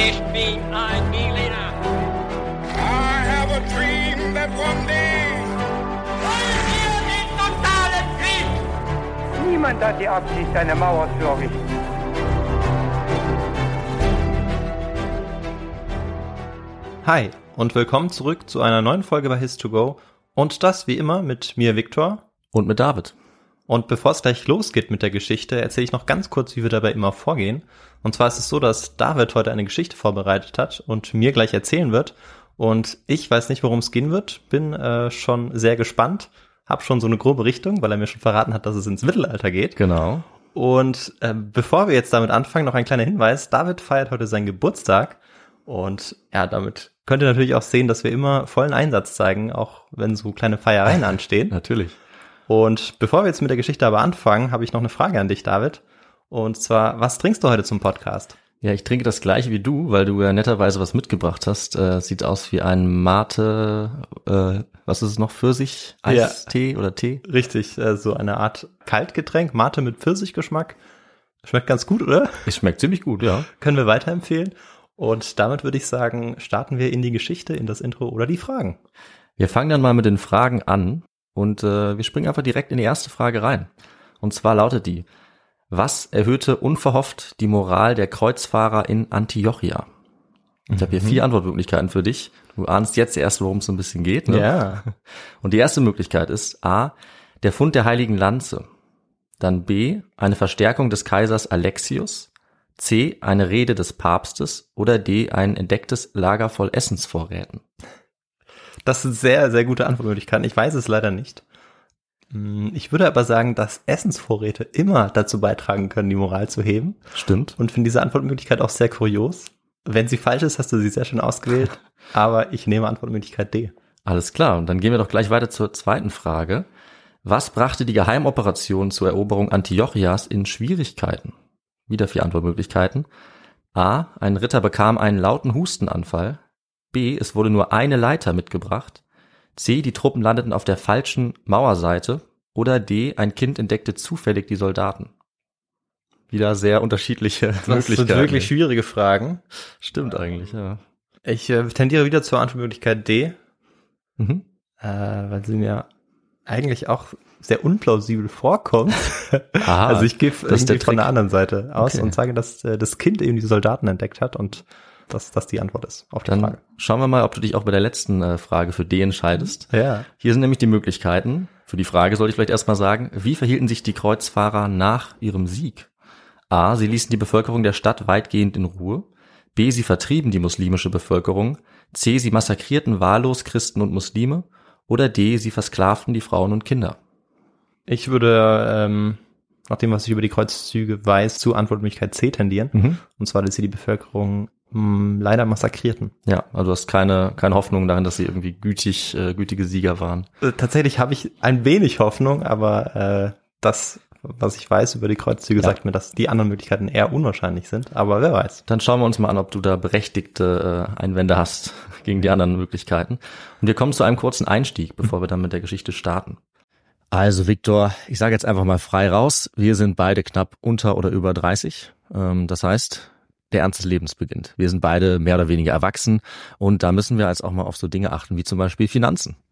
Ich bin ein Berliner. I have a dream that one day. Wollen wir den totalen Krieg? Niemand hat die Absicht, eine Mauer zu errichten. Hi und willkommen zurück zu einer neuen Folge bei His2Go und das wie immer mit mir Viktor. Und mit David. Und bevor es gleich losgeht mit der Geschichte, erzähle ich noch ganz kurz, wie wir dabei immer vorgehen. Und zwar ist es so, dass David heute eine Geschichte vorbereitet hat und mir gleich erzählen wird. Und ich weiß nicht, worum es gehen wird, bin äh, schon sehr gespannt, habe schon so eine grobe Richtung, weil er mir schon verraten hat, dass es ins Mittelalter geht. Genau. Und äh, bevor wir jetzt damit anfangen, noch ein kleiner Hinweis. David feiert heute seinen Geburtstag. Und ja, damit könnt ihr natürlich auch sehen, dass wir immer vollen Einsatz zeigen, auch wenn so kleine Feiereien anstehen. Natürlich. Und bevor wir jetzt mit der Geschichte aber anfangen, habe ich noch eine Frage an dich, David. Und zwar, was trinkst du heute zum Podcast? Ja, ich trinke das gleiche wie du, weil du ja netterweise was mitgebracht hast. Äh, sieht aus wie ein Mate, äh, was ist es noch, Pfirsich, Eistee oder Tee? Richtig, äh, so eine Art Kaltgetränk, Mate mit Pfirsichgeschmack. Schmeckt ganz gut, oder? Es schmeckt ziemlich gut, ja. Können wir weiterempfehlen. Und damit würde ich sagen, starten wir in die Geschichte, in das Intro oder die Fragen. Wir fangen dann mal mit den Fragen an und äh, wir springen einfach direkt in die erste Frage rein. Und zwar lautet die, was erhöhte unverhofft die Moral der Kreuzfahrer in Antiochia? Ich habe hier vier Antwortmöglichkeiten für dich. Du ahnst jetzt erst, worum es so ein bisschen geht. Ne? Ja. Und die erste Möglichkeit ist A, der Fund der heiligen Lanze. Dann B, eine Verstärkung des Kaisers Alexius. C, eine Rede des Papstes. Oder D, ein entdecktes Lager voll Essensvorräten. Das sind sehr, sehr gute Antwortmöglichkeiten. Ich weiß es leider nicht. Hm, Ich würde aber sagen, dass Essensvorräte immer dazu beitragen können, die Moral zu heben. Stimmt. Und finde diese Antwortmöglichkeit auch sehr kurios. Wenn sie falsch ist, hast du sie sehr schön ausgewählt. aber ich nehme Antwortmöglichkeit D. Alles klar. Und dann gehen wir doch gleich weiter zur zweiten Frage. Was brachte die Geheimoperation zur Eroberung Antiochias in Schwierigkeiten? Wieder vier Antwortmöglichkeiten. A. Ein Ritter bekam einen lauten Hustenanfall. B. Es wurde nur eine Leiter mitgebracht. C. Die Truppen landeten auf der falschen Mauerseite. Oder D. Ein Kind entdeckte zufällig die Soldaten. Wieder sehr unterschiedliche Das Möglichkeiten. sind wirklich schwierige Fragen. Stimmt eigentlich, ja. Ich äh, tendiere wieder zur Antwortmöglichkeit D, Mhm. äh, weil sie mir eigentlich auch sehr unplausibel vorkommt. Aha, also ich gehe das irgendwie von der anderen Seite aus Okay. und sage, dass äh, das Kind eben die Soldaten entdeckt hat und dass das die Antwort ist auf die Dann Frage. schauen wir mal, ob du dich auch bei der letzten äh, Frage für D entscheidest. Ja. Hier sind nämlich die Möglichkeiten. Für die Frage sollte ich vielleicht erstmal sagen, wie verhielten sich die Kreuzfahrer nach ihrem Sieg? A. Sie ließen die Bevölkerung der Stadt weitgehend in Ruhe. B. Sie vertrieben die muslimische Bevölkerung. C. Sie massakrierten wahllos Christen und Muslime. Oder D. Sie versklavten die Frauen und Kinder. Ich würde, ähm, nach dem, was ich über die Kreuzzüge weiß, zu Antwortmöglichkeit C tendieren. Und zwar, dass sie die Bevölkerung mh, leider massakrierten. Ja, also du hast keine, keine Hoffnung darin, dass sie irgendwie gütig, äh, gütige Sieger waren. Äh, tatsächlich habe ich ein wenig Hoffnung, aber äh, das, was ich weiß über die Kreuzzüge, Ja. sagt mir, dass die anderen Möglichkeiten eher unwahrscheinlich sind. Aber wer weiß. Dann schauen wir uns mal an, ob du da berechtigte äh, Einwände hast gegen die anderen Möglichkeiten. Und wir kommen zu einem kurzen Einstieg, bevor wir dann mit der Geschichte starten. Also Viktor, ich sage jetzt einfach mal frei raus, wir sind beide knapp unter oder über 30. Ähm, das heißt, der Ernst des Lebens beginnt. Wir sind beide mehr oder weniger erwachsen und da müssen wir jetzt auch mal auf so Dinge achten wie zum Beispiel Finanzen.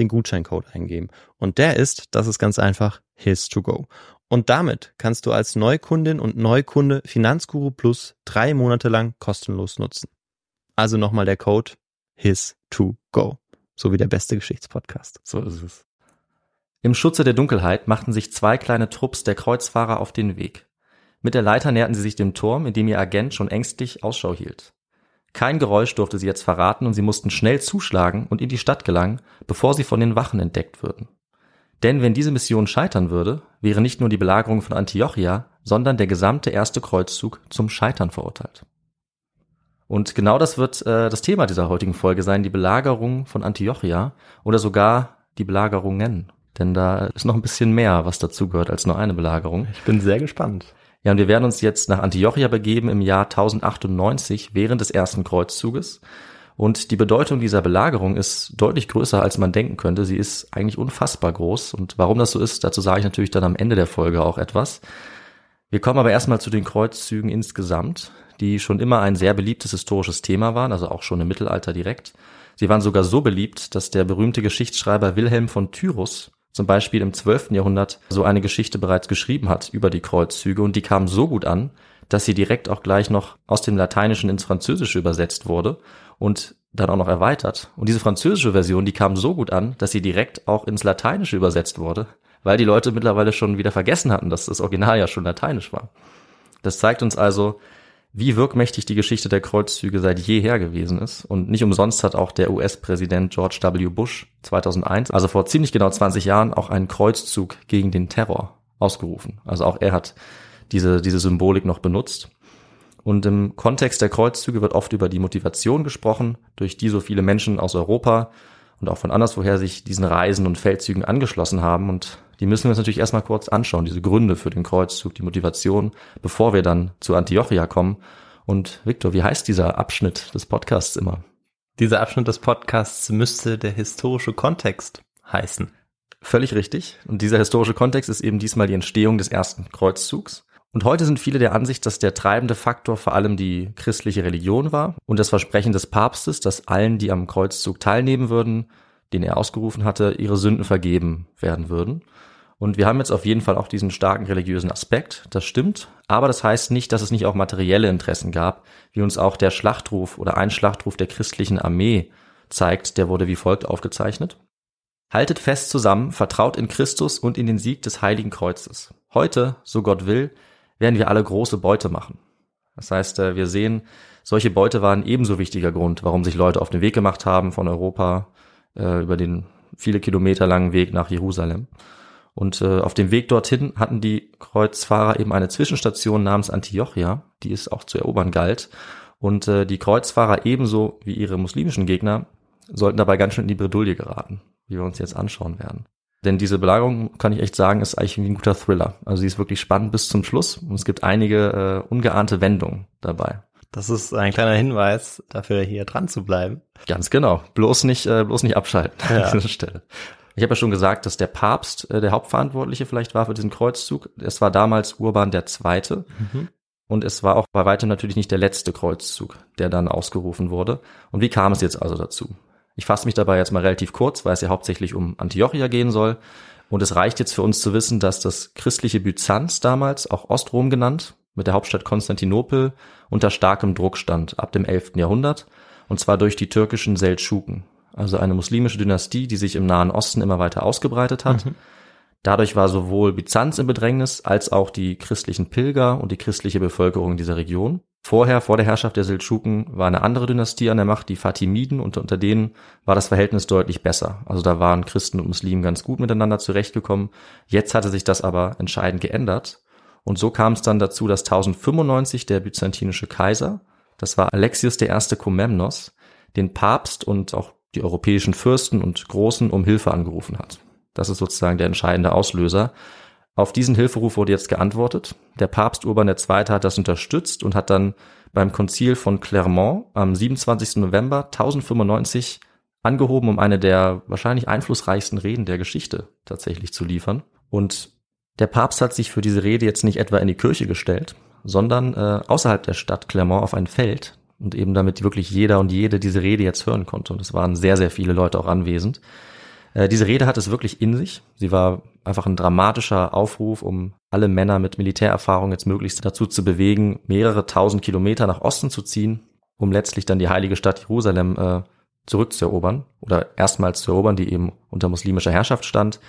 den Gutscheincode eingeben. Und der ist, das ist ganz einfach, his to go. Und damit kannst du als Neukundin und Neukunde Finanzguru Plus drei Monate lang kostenlos nutzen. Also nochmal der Code his to go. So wie der beste Geschichtspodcast. So ist es. Im Schutze der Dunkelheit machten sich zwei kleine Trupps der Kreuzfahrer auf den Weg. Mit der Leiter näherten sie sich dem Turm, in dem ihr Agent schon ängstlich Ausschau hielt. Kein Geräusch durfte sie jetzt verraten und sie mussten schnell zuschlagen und in die Stadt gelangen, bevor sie von den Wachen entdeckt würden. Denn wenn diese Mission scheitern würde, wäre nicht nur die Belagerung von Antiochia, sondern der gesamte erste Kreuzzug zum Scheitern verurteilt. Und genau das wird äh, das Thema dieser heutigen Folge sein, die Belagerung von Antiochia oder sogar die Belagerungen. Denn da ist noch ein bisschen mehr, was dazugehört als nur eine Belagerung. Ich bin sehr gespannt. Ja, und wir werden uns jetzt nach Antiochia begeben im Jahr 1098 während des ersten Kreuzzuges. Und die Bedeutung dieser Belagerung ist deutlich größer, als man denken könnte. Sie ist eigentlich unfassbar groß. Und warum das so ist, dazu sage ich natürlich dann am Ende der Folge auch etwas. Wir kommen aber erstmal zu den Kreuzzügen insgesamt, die schon immer ein sehr beliebtes historisches Thema waren, also auch schon im Mittelalter direkt. Sie waren sogar so beliebt, dass der berühmte Geschichtsschreiber Wilhelm von Tyrus zum Beispiel im 12. Jahrhundert so eine Geschichte bereits geschrieben hat über die Kreuzzüge und die kam so gut an, dass sie direkt auch gleich noch aus dem Lateinischen ins Französische übersetzt wurde und dann auch noch erweitert. Und diese französische Version, die kam so gut an, dass sie direkt auch ins Lateinische übersetzt wurde, weil die Leute mittlerweile schon wieder vergessen hatten, dass das Original ja schon lateinisch war. Das zeigt uns also, wie wirkmächtig die Geschichte der Kreuzzüge seit jeher gewesen ist. Und nicht umsonst hat auch der US-Präsident George W. Bush 2001, also vor ziemlich genau 20 Jahren, auch einen Kreuzzug gegen den Terror ausgerufen. Also auch er hat diese, diese Symbolik noch benutzt. Und im Kontext der Kreuzzüge wird oft über die Motivation gesprochen, durch die so viele Menschen aus Europa und auch von anderswoher sich diesen Reisen und Feldzügen angeschlossen haben. Und die müssen wir uns natürlich erstmal kurz anschauen, diese Gründe für den Kreuzzug, die Motivation, bevor wir dann zu Antiochia kommen. Und Victor, wie heißt dieser Abschnitt des Podcasts immer? Dieser Abschnitt des Podcasts müsste der historische Kontext heißen. Völlig richtig. Und dieser historische Kontext ist eben diesmal die Entstehung des ersten Kreuzzugs. Und heute sind viele der Ansicht, dass der treibende Faktor vor allem die christliche Religion war und das Versprechen des Papstes, dass allen, die am Kreuzzug teilnehmen würden, den er ausgerufen hatte, ihre Sünden vergeben werden würden. Und wir haben jetzt auf jeden Fall auch diesen starken religiösen Aspekt, das stimmt, aber das heißt nicht, dass es nicht auch materielle Interessen gab, wie uns auch der Schlachtruf oder ein Schlachtruf der christlichen Armee zeigt, der wurde wie folgt aufgezeichnet. Haltet fest zusammen, vertraut in Christus und in den Sieg des heiligen Kreuzes. Heute, so Gott will, werden wir alle große Beute machen. Das heißt, äh, wir sehen, solche Beute waren ebenso wichtiger Grund, warum sich Leute auf den Weg gemacht haben von Europa äh, über den viele Kilometer langen Weg nach Jerusalem. Und äh, auf dem Weg dorthin hatten die Kreuzfahrer eben eine Zwischenstation namens Antiochia, die es auch zu erobern galt. Und äh, die Kreuzfahrer ebenso wie ihre muslimischen Gegner sollten dabei ganz schön in die Bredouille geraten, wie wir uns jetzt anschauen werden. Denn diese Belagerung, kann ich echt sagen, ist eigentlich ein guter Thriller. Also sie ist wirklich spannend bis zum Schluss und es gibt einige äh, ungeahnte Wendungen dabei. Das ist ein kleiner Hinweis dafür, hier dran zu bleiben. Ganz genau. Bloß nicht, äh, bloß nicht abschalten Ja. an dieser Stelle. Ich habe ja schon gesagt, dass der Papst äh, der Hauptverantwortliche vielleicht war für diesen Kreuzzug. Es war damals Urban der Zweite. Und es war auch bei weitem natürlich nicht der letzte Kreuzzug, der dann ausgerufen wurde. Und wie kam es jetzt also dazu? Ich fasse mich dabei jetzt mal relativ kurz, weil es ja hauptsächlich um Antiochia gehen soll. Und es reicht jetzt für uns zu wissen, dass das christliche Byzanz damals, auch Ostrom genannt, mit der Hauptstadt Konstantinopel unter starkem Druck stand ab dem 11. Jahrhundert. und zwar durch die türkischen Seldschuken, also eine muslimische Dynastie, die sich im Nahen Osten immer weiter ausgebreitet hat. Mhm. Dadurch war sowohl Byzanz im Bedrängnis als auch die christlichen Pilger und die christliche Bevölkerung dieser Region. Vorher, vor der Herrschaft der Seldschuken, war eine andere Dynastie an der Macht, die Fatimiden, und unter denen war das Verhältnis deutlich besser. Also da waren Christen und Muslimen ganz gut miteinander zurechtgekommen. Jetzt hatte sich das aber entscheidend geändert. Und so kam es dann dazu, dass 1095 der byzantinische Kaiser, das war Alexius I. Komnenos, den Papst und auch die europäischen Fürsten und Großen um Hilfe angerufen hat. Das ist sozusagen der entscheidende Auslöser. Auf diesen Hilferuf wurde jetzt geantwortet. Der Papst Urban II. hat das unterstützt und hat dann beim Konzil von Clermont am 27. November 1095 angehoben, um eine der wahrscheinlich einflussreichsten Reden der Geschichte tatsächlich zu liefern. Und der Papst hat sich für diese Rede jetzt nicht etwa in die Kirche gestellt, sondern äh, außerhalb der Stadt Clermont auf ein Feld und eben damit wirklich jeder und jede diese Rede jetzt hören konnte. Und es waren sehr, sehr viele Leute auch anwesend. Äh, diese Rede hat es wirklich in sich. Sie war einfach ein dramatischer Aufruf, um alle Männer mit Militärerfahrung jetzt möglichst dazu zu bewegen, mehrere tausend Kilometer nach Osten zu ziehen, um letztlich dann die heilige Stadt Jerusalem äh, zurückzuerobern oder erstmals zu erobern, die eben unter muslimischer Herrschaft stand.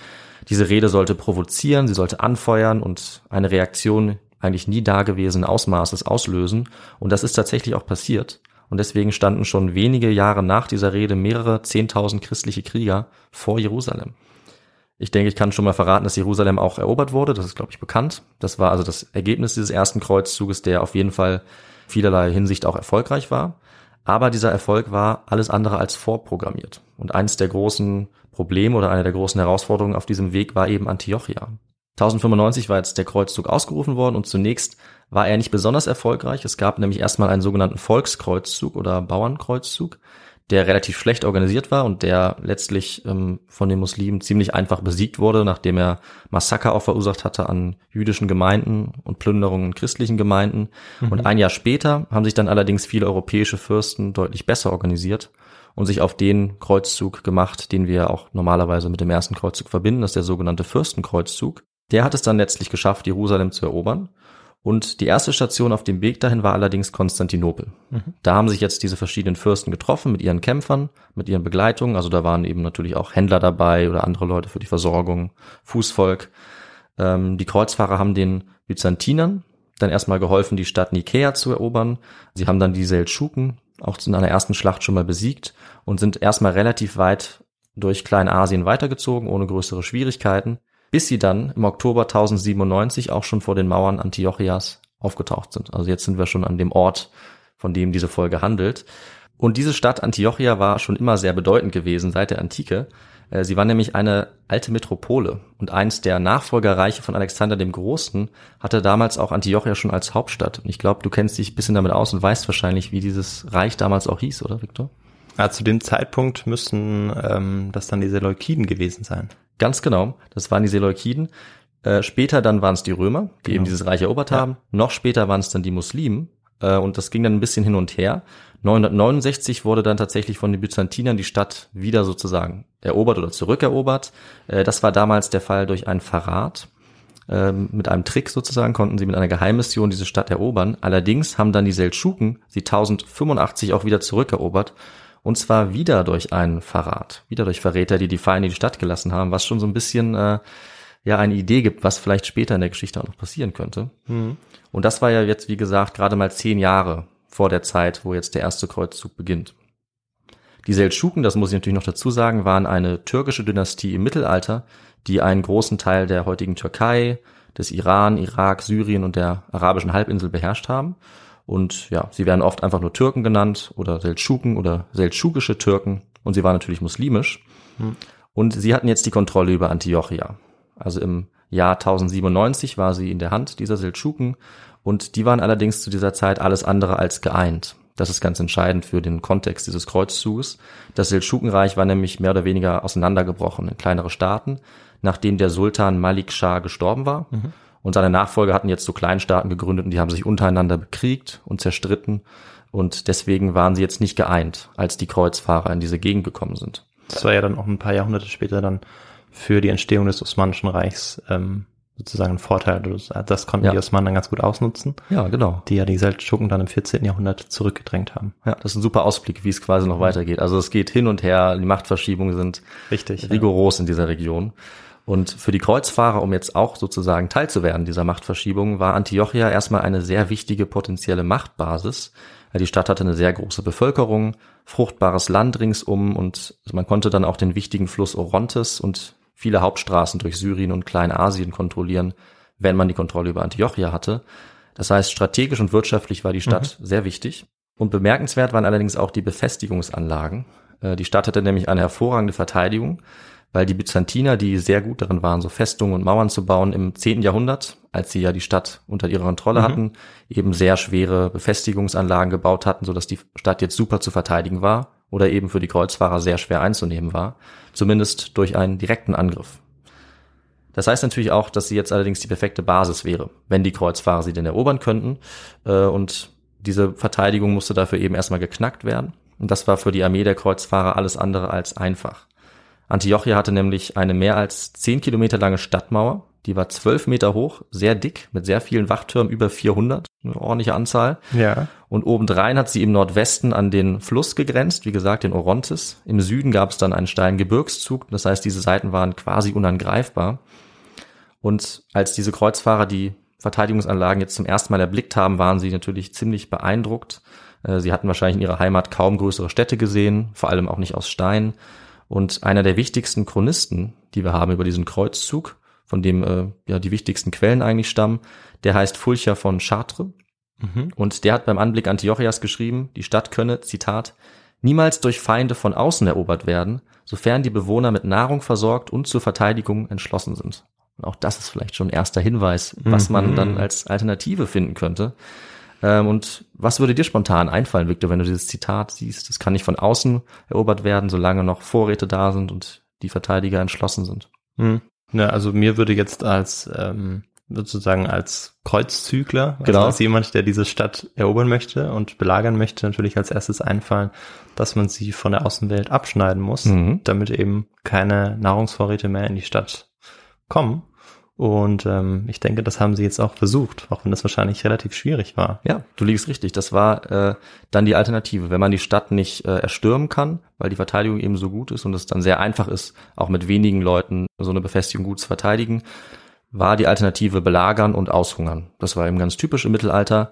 Diese Rede sollte provozieren, sie sollte anfeuern und eine Reaktion eigentlich nie dagewesenen Ausmaßes auslösen. Und das ist tatsächlich auch passiert. Und deswegen standen schon wenige Jahre nach dieser Rede mehrere Zehntausend christliche Krieger vor Jerusalem. Ich denke, ich kann schon mal verraten, dass Jerusalem auch erobert wurde. Das ist, glaube ich, bekannt. Das war also das Ergebnis dieses ersten Kreuzzuges, der auf jeden Fall vielerlei Hinsicht auch erfolgreich war. Aber dieser Erfolg war alles andere als vorprogrammiert. Und eines der großen Probleme oder eine der großen Herausforderungen auf diesem Weg war eben Antiochia. 1095 war jetzt der Kreuzzug ausgerufen worden und zunächst war er nicht besonders erfolgreich. Es gab nämlich erstmal einen sogenannten Volkskreuzzug oder Bauernkreuzzug, der relativ schlecht organisiert war und der letztlich ähm, von den Muslimen ziemlich einfach besiegt wurde, nachdem er Massaker auch verursacht hatte an jüdischen Gemeinden und Plünderungen in christlichen Gemeinden. Mhm. Und ein Jahr später haben sich dann allerdings viele europäische Fürsten deutlich besser organisiert und sich auf den Kreuzzug gemacht, den wir auch normalerweise mit dem ersten Kreuzzug verbinden, das ist der sogenannte Fürstenkreuzzug. Der hat es dann letztlich geschafft, Jerusalem zu erobern. Und die erste Station auf dem Weg dahin war allerdings Konstantinopel. Mhm. Da haben sich jetzt diese verschiedenen Fürsten getroffen mit ihren Kämpfern, mit ihren Begleitungen. Also da waren eben natürlich auch Händler dabei oder andere Leute für die Versorgung, Fußvolk. Ähm, die Kreuzfahrer haben den Byzantinern dann erstmal geholfen, die Stadt Nikäa zu erobern. Sie haben dann die Seldschuken auch in einer ersten Schlacht schon mal besiegt und sind erstmal relativ weit durch Kleinasien weitergezogen, ohne größere Schwierigkeiten bis sie dann im Oktober 1097 auch schon vor den Mauern Antiochias aufgetaucht sind. Also jetzt sind wir schon an dem Ort, von dem diese Folge handelt. Und diese Stadt Antiochia war schon immer sehr bedeutend gewesen seit der Antike. Äh, sie war nämlich eine alte Metropole und eins der Nachfolgerreiche von Alexander dem Großen hatte damals auch Antiochia schon als Hauptstadt. Und ich glaube, du kennst dich ein bisschen damit aus und weißt wahrscheinlich, wie dieses Reich damals auch hieß, oder Viktor? Ja, zu dem Zeitpunkt müssten ähm, das dann die Seleukiden gewesen sein. Ganz genau, das waren die Seleukiden. Äh, später dann waren es die Römer, die genau. eben dieses Reich erobert ja. haben. Noch später waren es dann die Muslimen. Äh, und das ging dann ein bisschen hin und her. 969 wurde dann tatsächlich von den Byzantinern die Stadt wieder sozusagen erobert oder zurückerobert. Äh, das war damals der Fall durch einen Verrat. Ähm, mit einem Trick sozusagen konnten sie mit einer Geheimmission diese Stadt erobern. Allerdings haben dann die Seldschuken sie 1085 auch wieder zurückerobert und zwar wieder durch einen Verrat, wieder durch Verräter, die die Feinde die Stadt gelassen haben, was schon so ein bisschen äh, ja eine Idee gibt, was vielleicht später in der Geschichte auch noch passieren könnte. Mhm. Und das war ja jetzt, wie gesagt, gerade mal zehn Jahre vor der Zeit, wo jetzt der erste Kreuzzug beginnt. Die Seldschuken, das muss ich natürlich noch dazu sagen, waren eine türkische Dynastie im Mittelalter, die einen großen Teil der heutigen Türkei, des Iran, Irak, Syrien und der arabischen Halbinsel beherrscht haben und ja, sie werden oft einfach nur Türken genannt oder Seldschuken oder seldschukische Türken. Und sie waren natürlich muslimisch. Hm. Und sie hatten jetzt die Kontrolle über Antiochia. Also im Jahr 1097 war sie in der Hand dieser Seldschuken. Und die waren allerdings zu dieser Zeit alles andere als geeint. Das ist ganz entscheidend für den Kontext dieses Kreuzzuges. Das Seldschukenreich war nämlich mehr oder weniger auseinandergebrochen in kleinere Staaten, nachdem der Sultan Malik Shah gestorben war. Mhm. Und seine Nachfolger hatten jetzt so Kleinstaaten gegründet und die haben sich untereinander bekriegt und zerstritten. Und deswegen waren sie jetzt nicht geeint, als die Kreuzfahrer in diese Gegend gekommen sind. Das war ja dann auch ein paar Jahrhunderte später dann für die Entstehung des Osmanischen Reichs ähm, sozusagen ein Vorteil. Das konnten Ja. die Osmanen dann ganz gut ausnutzen, Ja, genau. die ja die Seldschuken dann im 14. Jahrhundert zurückgedrängt haben. Ja, das ist ein super Ausblick, wie es quasi noch weitergeht. Also es geht hin und her, die Machtverschiebungen sind Richtig. rigoros in dieser Region. Und für die Kreuzfahrer, um jetzt auch sozusagen teilzuwerden dieser Machtverschiebung, war Antiochia erstmal eine sehr wichtige potenzielle Machtbasis. Die Stadt hatte eine sehr große Bevölkerung, fruchtbares Land ringsum und man konnte dann auch den wichtigen Fluss Orontes und viele Hauptstraßen durch Syrien und Kleinasien kontrollieren, wenn man die Kontrolle über Antiochia hatte. Das heißt, strategisch und wirtschaftlich war die Stadt sehr wichtig. Und bemerkenswert waren allerdings auch die Befestigungsanlagen. Äh, Die Stadt hatte nämlich eine hervorragende Verteidigung, weil die Byzantiner, die sehr gut darin waren, so Festungen und Mauern zu bauen, im 10. Jahrhundert, als sie ja die Stadt unter ihrer Kontrolle hatten, eben sehr schwere Befestigungsanlagen gebaut hatten, sodass die Stadt jetzt super zu verteidigen war oder eben für die Kreuzfahrer sehr schwer einzunehmen war, zumindest durch einen direkten Angriff. Das heißt natürlich auch, dass sie jetzt allerdings die perfekte Basis wäre, wenn die Kreuzfahrer sie denn erobern könnten. Äh, Und diese Verteidigung musste dafür eben erstmal geknackt werden. Und das war für die Armee der Kreuzfahrer alles andere als einfach. Antiochia hatte nämlich eine mehr als 10 Kilometer lange Stadtmauer. Die war 12 Meter hoch, sehr dick, mit sehr vielen Wachtürmen, über 400, eine ordentliche Anzahl. Ja. Und obendrein hat sie im Nordwesten an den Fluss gegrenzt, wie gesagt, den Orontes. Im Süden gab es dann einen steilen Gebirgszug, das heißt, diese Seiten waren quasi unangreifbar. Und als diese Kreuzfahrer die Verteidigungsanlagen jetzt zum ersten Mal erblickt haben, waren sie natürlich ziemlich beeindruckt. Äh, Sie hatten wahrscheinlich in ihrer Heimat kaum größere Städte gesehen, vor allem auch nicht aus Stein. Und einer der wichtigsten Chronisten, die wir haben über diesen Kreuzzug, von dem äh, ja die wichtigsten Quellen eigentlich stammen, der heißt Fulcher von Chartres. Und der hat beim Anblick Antiochias geschrieben, die Stadt könne, Zitat, niemals durch Feinde von außen erobert werden, sofern die Bewohner mit Nahrung versorgt und zur Verteidigung entschlossen sind. Und auch das ist vielleicht schon ein erster Hinweis, was man dann als Alternative finden könnte. Ähm, und was würde dir spontan einfallen, Victor, wenn du dieses Zitat siehst? Das kann nicht von außen erobert werden, solange noch Vorräte da sind und die Verteidiger entschlossen sind. Hm. Ja, also mir würde jetzt als ähm, sozusagen als Kreuzzügler, also Genau. als jemand, der diese Stadt erobern möchte und belagern möchte, natürlich als erstes einfallen, dass man sie von der Außenwelt abschneiden muss, Mhm. damit eben keine Nahrungsvorräte mehr in die Stadt kommen. Und ähm, ich denke, das haben sie jetzt auch versucht, auch wenn das wahrscheinlich relativ schwierig war. Ja, du liegst richtig. Das war äh, dann die Alternative. Wenn man die Stadt nicht äh, erstürmen kann, weil die Verteidigung eben so gut ist und es dann sehr einfach ist, auch mit wenigen Leuten so eine Befestigung gut zu verteidigen, war die Alternative belagern und aushungern. Das war eben ganz typisch im Mittelalter.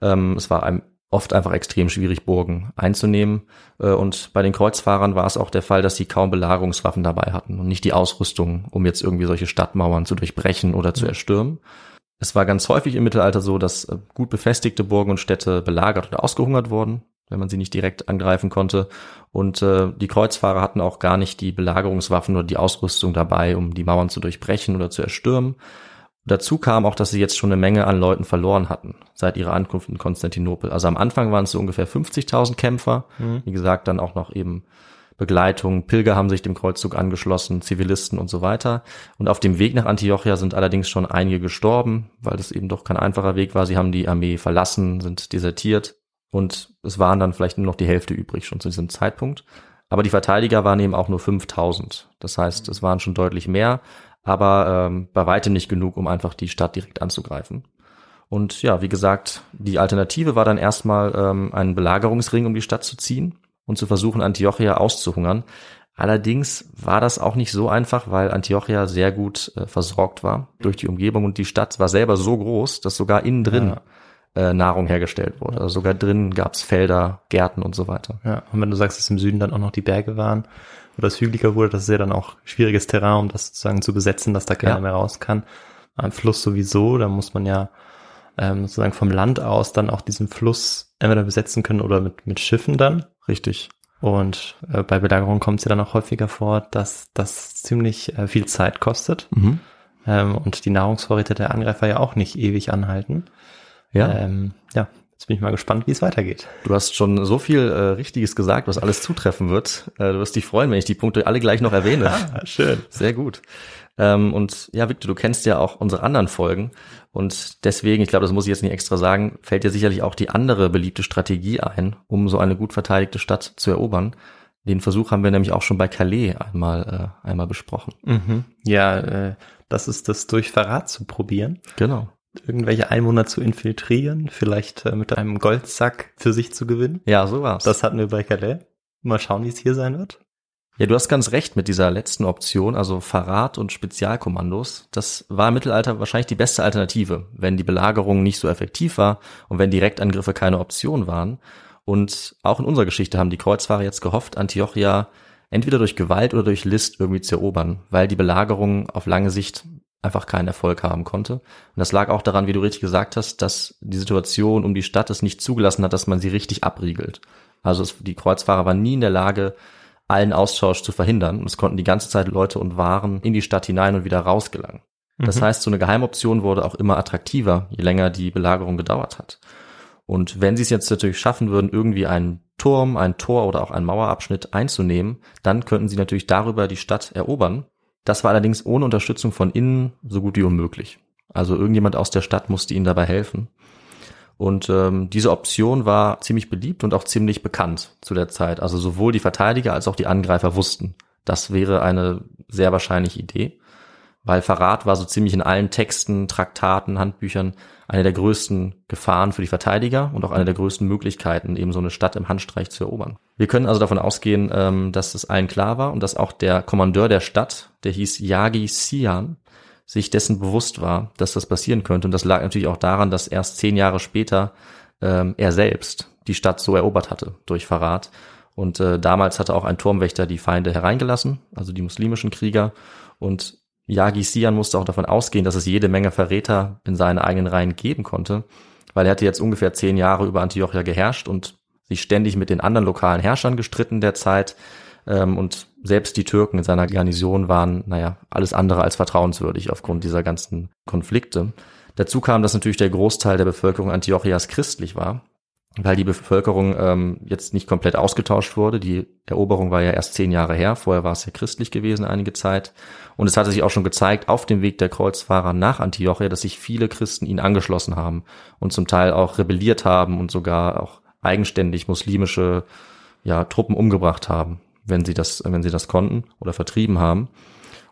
Ähm, es war einem oft einfach extrem schwierig, Burgen einzunehmen. Äh, und bei den Kreuzfahrern war es auch der Fall, dass sie kaum Belagerungswaffen dabei hatten und nicht die Ausrüstung, um jetzt irgendwie solche Stadtmauern zu durchbrechen oder zu erstürmen. Es war ganz häufig im Mittelalter so, dass äh, gut befestigte Burgen und Städte belagert oder ausgehungert wurden, wenn man sie nicht direkt angreifen konnte. Und äh, die Kreuzfahrer hatten auch gar nicht die Belagerungswaffen oder die Ausrüstung dabei, um die Mauern zu durchbrechen oder zu erstürmen. Dazu kam auch, dass sie jetzt schon eine Menge an Leuten verloren hatten seit ihrer Ankunft in Konstantinopel. Also am Anfang waren es so ungefähr 50.000 Kämpfer. Wie gesagt, dann auch noch eben Begleitung. Pilger haben sich dem Kreuzzug angeschlossen, Zivilisten und so weiter. Und auf dem Weg nach Antiochia sind allerdings schon einige gestorben, weil das eben doch kein einfacher Weg war. Sie haben die Armee verlassen, sind desertiert und es waren dann vielleicht nur noch die Hälfte übrig schon zu diesem Zeitpunkt. Aber die Verteidiger waren eben auch nur 5000. Das heißt, es waren schon deutlich mehr, aber ähm, bei weitem nicht genug, um einfach die Stadt direkt anzugreifen. Und ja, wie gesagt, die Alternative war dann erstmal ähm, einen Belagerungsring um die Stadt zu ziehen und zu versuchen, Antiochia auszuhungern. Allerdings war das auch nicht so einfach, weil Antiochia sehr gut äh, versorgt war durch die Umgebung und die Stadt war selber so groß, dass sogar innen drin äh, Nahrung hergestellt wurde. Also sogar drinnen gab's Felder, Gärten und so weiter. Ja, und wenn du sagst, dass im Süden dann auch noch die Berge waren oder es hügeliger wurde, das ist ja dann auch schwieriges Terrain, um das sozusagen zu besetzen, dass da keiner Ja. mehr raus kann. Am Fluss sowieso, da muss man ja ähm, sozusagen vom Land aus dann auch diesen Fluss entweder besetzen können oder mit, mit Schiffen dann. Richtig. Und äh, bei Belagerung kommt es ja dann auch häufiger vor, dass das ziemlich äh, viel Zeit kostet Mhm. ähm, und die Nahrungsvorräte der Angreifer ja auch nicht ewig anhalten. Ja. Ähm, ja, jetzt bin ich mal gespannt, wie es weitergeht. Du hast schon so viel äh, Richtiges gesagt, was alles zutreffen wird. Äh, du wirst dich freuen, wenn ich die Punkte alle gleich noch erwähne. Ah, schön. Sehr gut. Ähm, und ja, Victor, du kennst ja auch unsere anderen Folgen. Und deswegen, ich glaube, das muss ich jetzt nicht extra sagen, fällt dir sicherlich auch die andere beliebte Strategie ein, um so eine gut verteidigte Stadt zu erobern. Den Versuch haben wir nämlich auch schon bei Calais einmal, äh, einmal besprochen. Mhm. Ja, äh, das ist das durch Verrat zu probieren. Genau. Irgendwelche Einwohner zu infiltrieren, vielleicht äh, mit einem Goldsack für sich zu gewinnen. Ja, so war's. Das hatten wir bei Calais. Mal schauen, wie es hier sein wird. Ja, du hast ganz recht mit dieser letzten Option, also Verrat und Spezialkommandos. Das war im Mittelalter wahrscheinlich die beste Alternative, wenn die Belagerung nicht so effektiv war und wenn Direktangriffe keine Option waren. Und auch in unserer Geschichte haben die Kreuzfahrer jetzt gehofft, Antiochia entweder durch Gewalt oder durch List irgendwie zu erobern, weil die Belagerung auf lange Sicht einfach keinen Erfolg haben konnte. Und das lag auch daran, wie du richtig gesagt hast, dass die Situation um die Stadt es nicht zugelassen hat, dass man sie richtig abriegelt. Also es, die Kreuzfahrer waren nie in der Lage, allen Austausch zu verhindern. Und es konnten die ganze Zeit Leute und Waren in die Stadt hinein und wieder rausgelangen. Das Mhm. heißt, so eine Geheimoption wurde auch immer attraktiver, je länger die Belagerung gedauert hat. Und wenn sie es jetzt natürlich schaffen würden, irgendwie einen Turm, ein Tor oder auch einen Mauerabschnitt einzunehmen, dann könnten sie natürlich darüber die Stadt erobern. Das war allerdings ohne Unterstützung von innen so gut wie unmöglich. Also irgendjemand aus der Stadt musste ihnen dabei helfen. Und ähm, diese Option war ziemlich beliebt und auch ziemlich bekannt zu der Zeit. Also sowohl die Verteidiger als auch die Angreifer wussten, das wäre eine sehr wahrscheinliche Idee, weil Verrat war so ziemlich in allen Texten, Traktaten, Handbüchern eine der größten Gefahren für die Verteidiger und auch eine der größten Möglichkeiten, eben so eine Stadt im Handstreich zu erobern. Wir können also davon ausgehen, ähm, dass es allen klar war und dass auch der Kommandeur der Stadt, der hieß Yagi Sian, sich dessen bewusst war, dass das passieren könnte. Und das lag natürlich auch daran, dass erst zehn Jahre später ähm, er selbst die Stadt so erobert hatte durch Verrat. Und äh, damals hatte auch ein Turmwächter die Feinde hereingelassen, also die muslimischen Krieger. Und Yagi Sian musste auch davon ausgehen, dass es jede Menge Verräter in seinen eigenen Reihen geben konnte, weil er hatte jetzt ungefähr zehn Jahre über Antiochia geherrscht und sich ständig mit den anderen lokalen Herrschern gestritten der Zeit. Ähm, und selbst die Türken in seiner Garnison waren, naja, alles andere als vertrauenswürdig aufgrund dieser ganzen Konflikte. Dazu kam, dass natürlich der Großteil der Bevölkerung Antiochias christlich war, weil die Bevölkerung ähm, jetzt nicht komplett ausgetauscht wurde. Die Eroberung war ja erst zehn Jahre her, vorher war es ja christlich gewesen einige Zeit. Und es hatte sich auch schon gezeigt auf dem Weg der Kreuzfahrer nach Antiochia, dass sich viele Christen ihnen angeschlossen haben und zum Teil auch rebelliert haben und sogar auch eigenständig muslimische ja, Truppen umgebracht haben, wenn sie das, wenn sie das konnten oder vertrieben haben.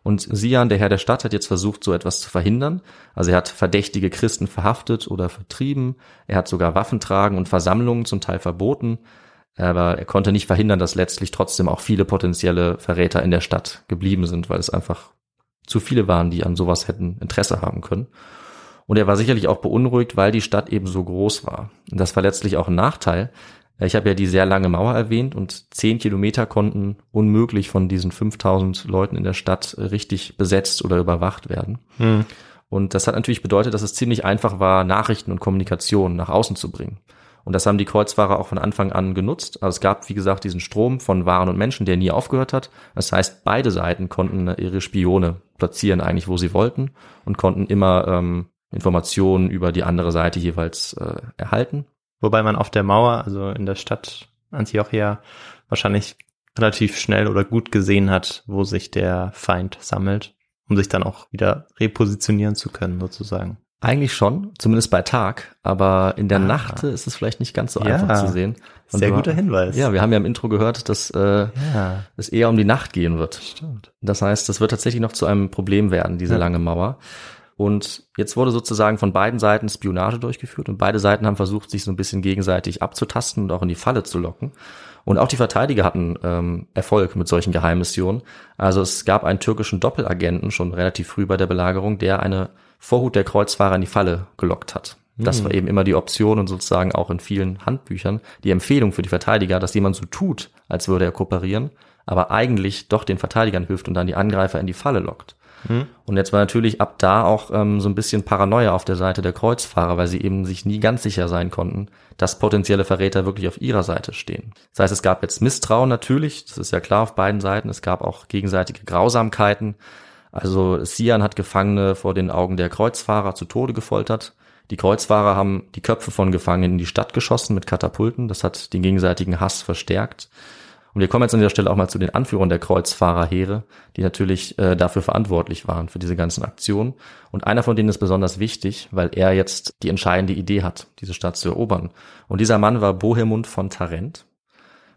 Und Sian, der Herr der Stadt, hat jetzt versucht, so etwas zu verhindern. Also er hat verdächtige Christen verhaftet oder vertrieben. Er hat sogar Waffen tragen und Versammlungen zum Teil verboten. Aber er konnte nicht verhindern, dass letztlich trotzdem auch viele potenzielle Verräter in der Stadt geblieben sind, weil es einfach zu viele waren, die an sowas hätten Interesse haben können. Und er war sicherlich auch beunruhigt, weil die Stadt eben so groß war. Und das war letztlich auch ein Nachteil. Ich habe ja die sehr lange Mauer erwähnt und zehn Kilometer konnten unmöglich von diesen 5000 Leuten in der Stadt richtig besetzt oder überwacht werden. Hm. Und das hat natürlich bedeutet, dass es ziemlich einfach war, Nachrichten und Kommunikation nach außen zu bringen. Und das haben die Kreuzfahrer auch von Anfang an genutzt. Also es gab, wie gesagt, diesen Strom von Waren und Menschen, der nie aufgehört hat. Das heißt, beide Seiten konnten ihre Spione platzieren, eigentlich wo sie wollten und konnten immer ähm, Informationen über die andere Seite jeweils äh, erhalten. Wobei man auf der Mauer, also in der Stadt Antiochia, wahrscheinlich relativ schnell oder gut gesehen hat, wo sich der Feind sammelt, um sich dann auch wieder repositionieren zu können, sozusagen. Eigentlich schon, zumindest bei Tag, aber in der Ah. Nacht ist es vielleicht nicht ganz so Ja, einfach zu sehen. Und Sehr guter Hinweis. Ja, wir haben ja im Intro gehört, dass äh, ja, es eher um die Nacht gehen wird. stimmt. Das heißt, das wird tatsächlich noch zu einem Problem werden, diese Ja. lange Mauer. Und jetzt wurde sozusagen von beiden Seiten Spionage durchgeführt und beide Seiten haben versucht, sich so ein bisschen gegenseitig abzutasten und auch in die Falle zu locken. Und auch die Verteidiger hatten ähm, Erfolg mit solchen Geheimmissionen. Also es gab einen türkischen Doppelagenten schon relativ früh bei der Belagerung, der eine Vorhut der Kreuzfahrer in die Falle gelockt hat. Das war eben immer die Option und sozusagen auch in vielen Handbüchern die Empfehlung für die Verteidiger, dass jemand so tut, als würde er kooperieren, aber eigentlich doch den Verteidigern hilft und dann die Angreifer in die Falle lockt. Und jetzt war natürlich ab da auch ähm, so ein bisschen Paranoia auf der Seite der Kreuzfahrer, weil sie eben sich nie ganz sicher sein konnten, dass potenzielle Verräter wirklich auf ihrer Seite stehen. Das heißt, es gab jetzt Misstrauen natürlich, das ist ja klar auf beiden Seiten. Es gab auch gegenseitige Grausamkeiten. Also Sian hat Gefangene vor den Augen der Kreuzfahrer zu Tode gefoltert. Die Kreuzfahrer haben die Köpfe von Gefangenen in die Stadt geschossen mit Katapulten. Das hat den gegenseitigen Hass verstärkt. Und wir kommen jetzt an dieser Stelle auch mal zu den Anführern der Kreuzfahrerheere, die natürlich äh, dafür verantwortlich waren, für diese ganzen Aktionen. Und einer von denen ist besonders wichtig, weil er jetzt die entscheidende Idee hat, diese Stadt zu erobern. Und dieser Mann war Bohemund von Tarent.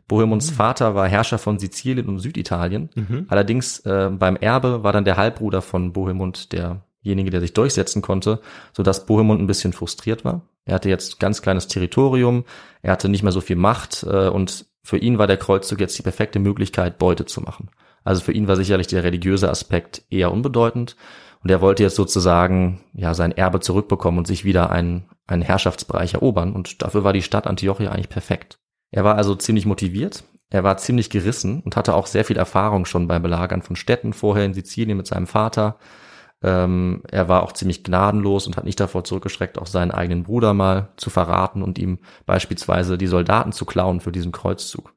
Bohemunds Vater war Herrscher von Sizilien und Süditalien. Mhm. Allerdings äh, beim Erbe war dann der Halbbruder von Bohemund derjenige, der sich durchsetzen konnte, sodass Bohemund ein bisschen frustriert war. Er hatte jetzt ganz kleines Territorium, er hatte nicht mehr so viel Macht äh, und für ihn war der Kreuzzug jetzt die perfekte Möglichkeit, Beute zu machen. Also für ihn war sicherlich der religiöse Aspekt eher unbedeutend und er wollte jetzt sozusagen ja sein Erbe zurückbekommen und sich wieder einen, einen Herrschaftsbereich erobern und dafür war die Stadt Antiochia eigentlich perfekt. Er war also ziemlich motiviert, er war ziemlich gerissen und hatte auch sehr viel Erfahrung schon beim Belagern von Städten vorher in Sizilien mit seinem Vater. Ähm, er war auch ziemlich gnadenlos und hat nicht davor zurückgeschreckt, auch seinen eigenen Bruder mal zu verraten und ihm beispielsweise die Soldaten zu klauen für diesen Kreuzzug.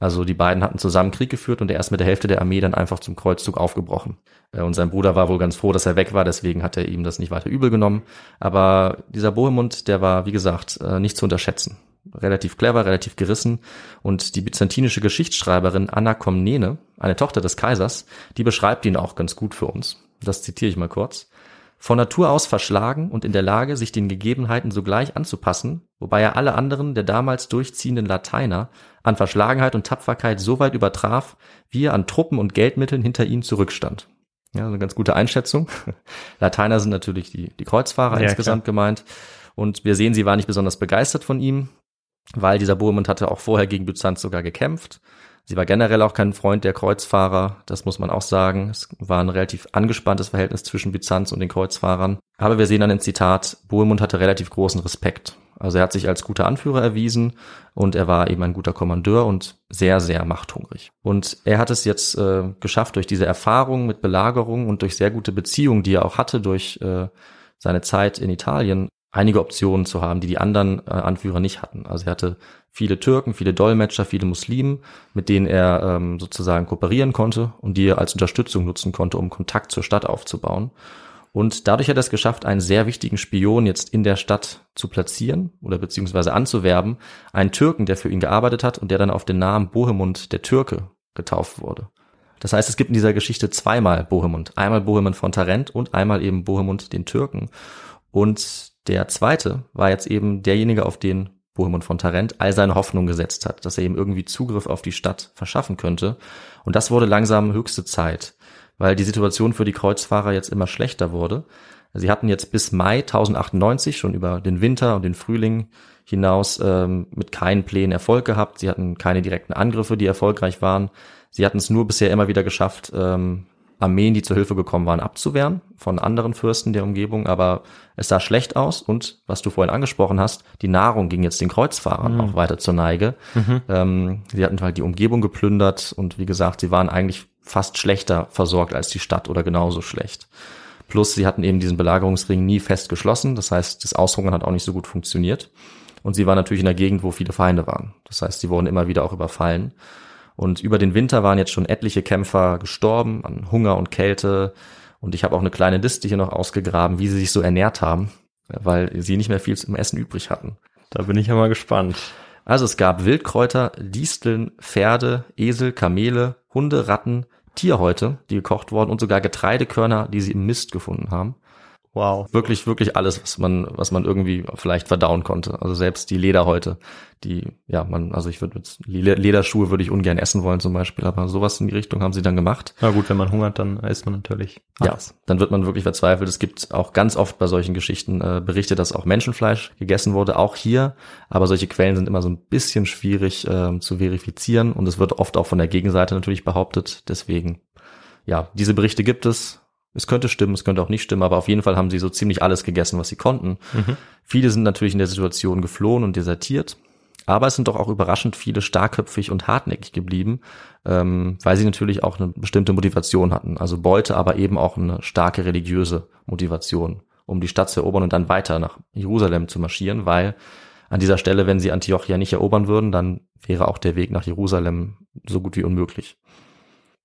Also die beiden hatten zusammen Krieg geführt und er ist mit der Hälfte der Armee dann einfach zum Kreuzzug aufgebrochen. Äh, Und sein Bruder war wohl ganz froh, dass er weg war, deswegen hat er ihm das nicht weiter übel genommen. Aber dieser Bohemund, der war, wie gesagt, äh, nicht zu unterschätzen. Relativ clever, relativ gerissen. Und die byzantinische Geschichtsschreiberin Anna Komnene, eine Tochter des Kaisers, die beschreibt ihn auch ganz gut für uns. Das zitiere ich mal kurz. Von Natur aus verschlagen und in der Lage, sich den Gegebenheiten sogleich anzupassen, wobei er alle anderen der damals durchziehenden Lateiner an Verschlagenheit und Tapferkeit so weit übertraf, wie er an Truppen und Geldmitteln hinter ihnen zurückstand. Ja, eine ganz gute Einschätzung. Lateiner sind natürlich die, die Kreuzfahrer Ja, insgesamt gemeint. Und wir sehen, sie war nicht besonders begeistert von ihm, weil dieser Bohemund hatte auch vorher gegen Byzanz sogar gekämpft. Sie war generell auch kein Freund der Kreuzfahrer, das muss man auch sagen. Es war ein relativ angespanntes Verhältnis zwischen Byzanz und den Kreuzfahrern. Aber wir sehen dann im Zitat, Bohemund hatte relativ großen Respekt. Also er hat sich als guter Anführer erwiesen und er war eben ein guter Kommandeur und sehr, sehr machthungrig. Und er hat es jetzt äh, geschafft, durch diese Erfahrung mit Belagerung und durch sehr gute Beziehungen, die er auch hatte durch äh, seine Zeit in Italien, einige Optionen zu haben, die die anderen äh, Anführer nicht hatten. Also er hatte viele Türken, viele Dolmetscher, viele Muslimen, mit denen er ähm, sozusagen kooperieren konnte und die er als Unterstützung nutzen konnte, um Kontakt zur Stadt aufzubauen. Und dadurch hat er es geschafft, einen sehr wichtigen Spion jetzt in der Stadt zu platzieren oder beziehungsweise anzuwerben. Einen Türken, der für ihn gearbeitet hat und der dann auf den Namen Bohemund der Türke getauft wurde. Das heißt, es gibt in dieser Geschichte zweimal Bohemund. Einmal Bohemund von Tarent und einmal eben Bohemund den Türken. Und der zweite war jetzt eben derjenige, auf den Bohemund von Tarent all seine Hoffnung gesetzt hat, dass er ihm irgendwie Zugriff auf die Stadt verschaffen könnte. Und das wurde langsam höchste Zeit, weil die Situation für die Kreuzfahrer jetzt immer schlechter wurde. Sie hatten jetzt bis Mai 1098 schon über den Winter und den Frühling hinaus ähm, mit keinen Plänen Erfolg gehabt. Sie hatten keine direkten Angriffe, die erfolgreich waren. Sie hatten es nur bisher immer wieder geschafft, ähm, Armeen, die zur Hilfe gekommen waren, abzuwehren von anderen Fürsten der Umgebung, aber es sah schlecht aus und was du vorhin angesprochen hast, die Nahrung ging jetzt den Kreuzfahrern Mhm. auch weiter zur Neige. Ähm, sie hatten halt die Umgebung geplündert und wie gesagt, sie waren eigentlich fast schlechter versorgt als die Stadt oder genauso schlecht. Plus sie hatten eben diesen Belagerungsring nie fest geschlossen, das heißt, das Aushungern hat auch nicht so gut funktioniert. Und sie waren natürlich in der Gegend, wo viele Feinde waren. Das heißt, sie wurden immer wieder auch überfallen. Und über den Winter waren jetzt schon etliche Kämpfer gestorben an Hunger und Kälte. Und ich habe auch eine kleine Liste hier noch ausgegraben, wie sie sich so ernährt haben, weil sie nicht mehr viel zum Essen übrig hatten. Da bin ich ja mal gespannt. Also es gab Wildkräuter, Disteln, Pferde, Esel, Kamele, Hunde, Ratten, Tierhäute, die gekocht wurden und sogar Getreidekörner, die sie im Mist gefunden haben. Wow. Wirklich, wirklich alles, was man, was man irgendwie vielleicht verdauen konnte. Also selbst die Lederhäute, die, ja, man, also ich würde mit Le- Lederschuhe würde ich ungern essen wollen zum Beispiel, aber sowas in die Richtung haben sie dann gemacht. Na gut, wenn man hungert, dann isst man natürlich Ja, alles. dann wird man wirklich verzweifelt. Es gibt auch ganz oft bei solchen Geschichten äh, Berichte, dass auch Menschenfleisch gegessen wurde, auch hier. Aber solche Quellen sind immer so ein bisschen schwierig ähm, zu verifizieren und es wird oft auch von der Gegenseite natürlich behauptet. Deswegen, ja, diese Berichte gibt es. Es könnte stimmen, es könnte auch nicht stimmen, aber auf jeden Fall haben sie so ziemlich alles gegessen, was sie konnten. Viele sind natürlich in der Situation geflohen und desertiert. Aber es sind doch auch überraschend viele starkköpfig und hartnäckig geblieben, ähm, weil sie natürlich auch eine bestimmte Motivation hatten. Also Beute, aber eben auch eine starke religiöse Motivation, um die Stadt zu erobern und dann weiter nach Jerusalem zu marschieren, weil an dieser Stelle, wenn sie Antiochia nicht erobern würden, dann wäre auch der Weg nach Jerusalem so gut wie unmöglich.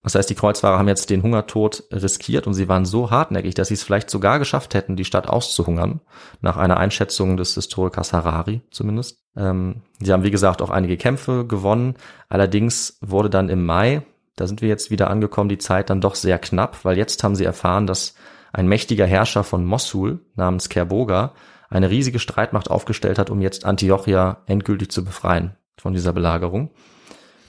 Das heißt, die Kreuzfahrer haben jetzt den Hungertod riskiert und sie waren so hartnäckig, dass sie es vielleicht sogar geschafft hätten, die Stadt auszuhungern, nach einer Einschätzung des Historikers Harari zumindest. Ähm, sie haben, wie gesagt, auch einige Kämpfe gewonnen. Allerdings wurde dann im Mai, da sind wir jetzt wieder angekommen, die Zeit dann doch sehr knapp, weil jetzt haben sie erfahren, dass ein mächtiger Herrscher von Mossul namens Kerboga eine riesige Streitmacht aufgestellt hat, um jetzt Antiochia endgültig zu befreien von dieser Belagerung.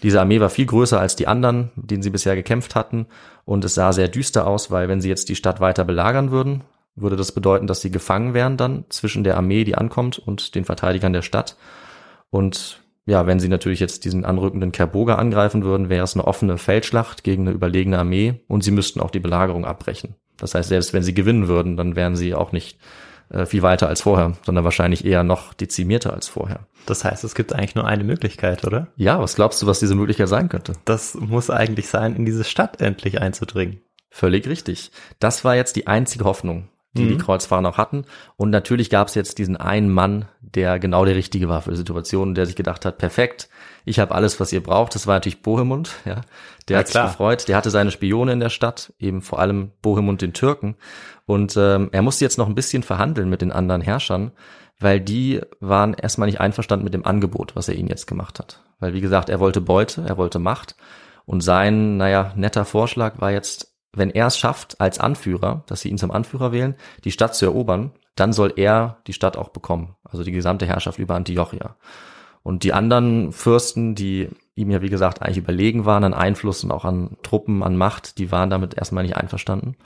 Diese Armee war viel größer als die anderen, denen sie bisher gekämpft hatten. Und es sah sehr düster aus, weil wenn sie jetzt die Stadt weiter belagern würden, würde das bedeuten, dass sie gefangen wären dann zwischen der Armee, die ankommt, und den Verteidigern der Stadt. Und ja, wenn sie natürlich jetzt diesen anrückenden Kerboga angreifen würden, wäre es eine offene Feldschlacht gegen eine überlegene Armee und sie müssten auch die Belagerung abbrechen. Das heißt, selbst wenn sie gewinnen würden, dann wären sie auch nicht äh, viel weiter als vorher, sondern wahrscheinlich eher noch dezimierter als vorher. Das heißt, es gibt eigentlich nur eine Möglichkeit, oder? Ja, was glaubst du, was diese Möglichkeit sein könnte? Das muss eigentlich sein, in diese Stadt endlich einzudringen. Völlig richtig. Das war jetzt die einzige Hoffnung, die mhm. die Kreuzfahrer noch hatten. Und natürlich gab es jetzt diesen einen Mann, der genau der Richtige war für die Situation, der sich gedacht hat, perfekt, ich habe alles, was ihr braucht. Das war natürlich Bohemund, ja. Der ja, hat klar. sich gefreut. Der hatte seine Spione in der Stadt, eben vor allem Bohemund den Türken. Und ähm, er musste jetzt noch ein bisschen verhandeln mit den anderen Herrschern, weil die waren erstmal nicht einverstanden mit dem Angebot, was er ihnen jetzt gemacht hat. Weil, wie gesagt, er wollte Beute, er wollte Macht. Und sein, naja, netter Vorschlag war jetzt, wenn er es schafft, als Anführer, dass sie ihn zum Anführer wählen, die Stadt zu erobern, dann soll er die Stadt auch bekommen. Also die gesamte Herrschaft über Antiochia. Und die anderen Fürsten, die ihm ja wie gesagt eigentlich überlegen waren an Einfluss und auch an Truppen, an Macht, die waren damit erstmal nicht einverstanden.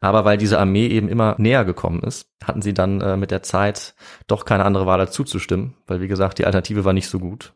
Aber weil diese Armee eben immer näher gekommen ist, hatten sie dann äh, mit der Zeit doch keine andere Wahl als zuzustimmen, weil wie gesagt, die Alternative war nicht so gut.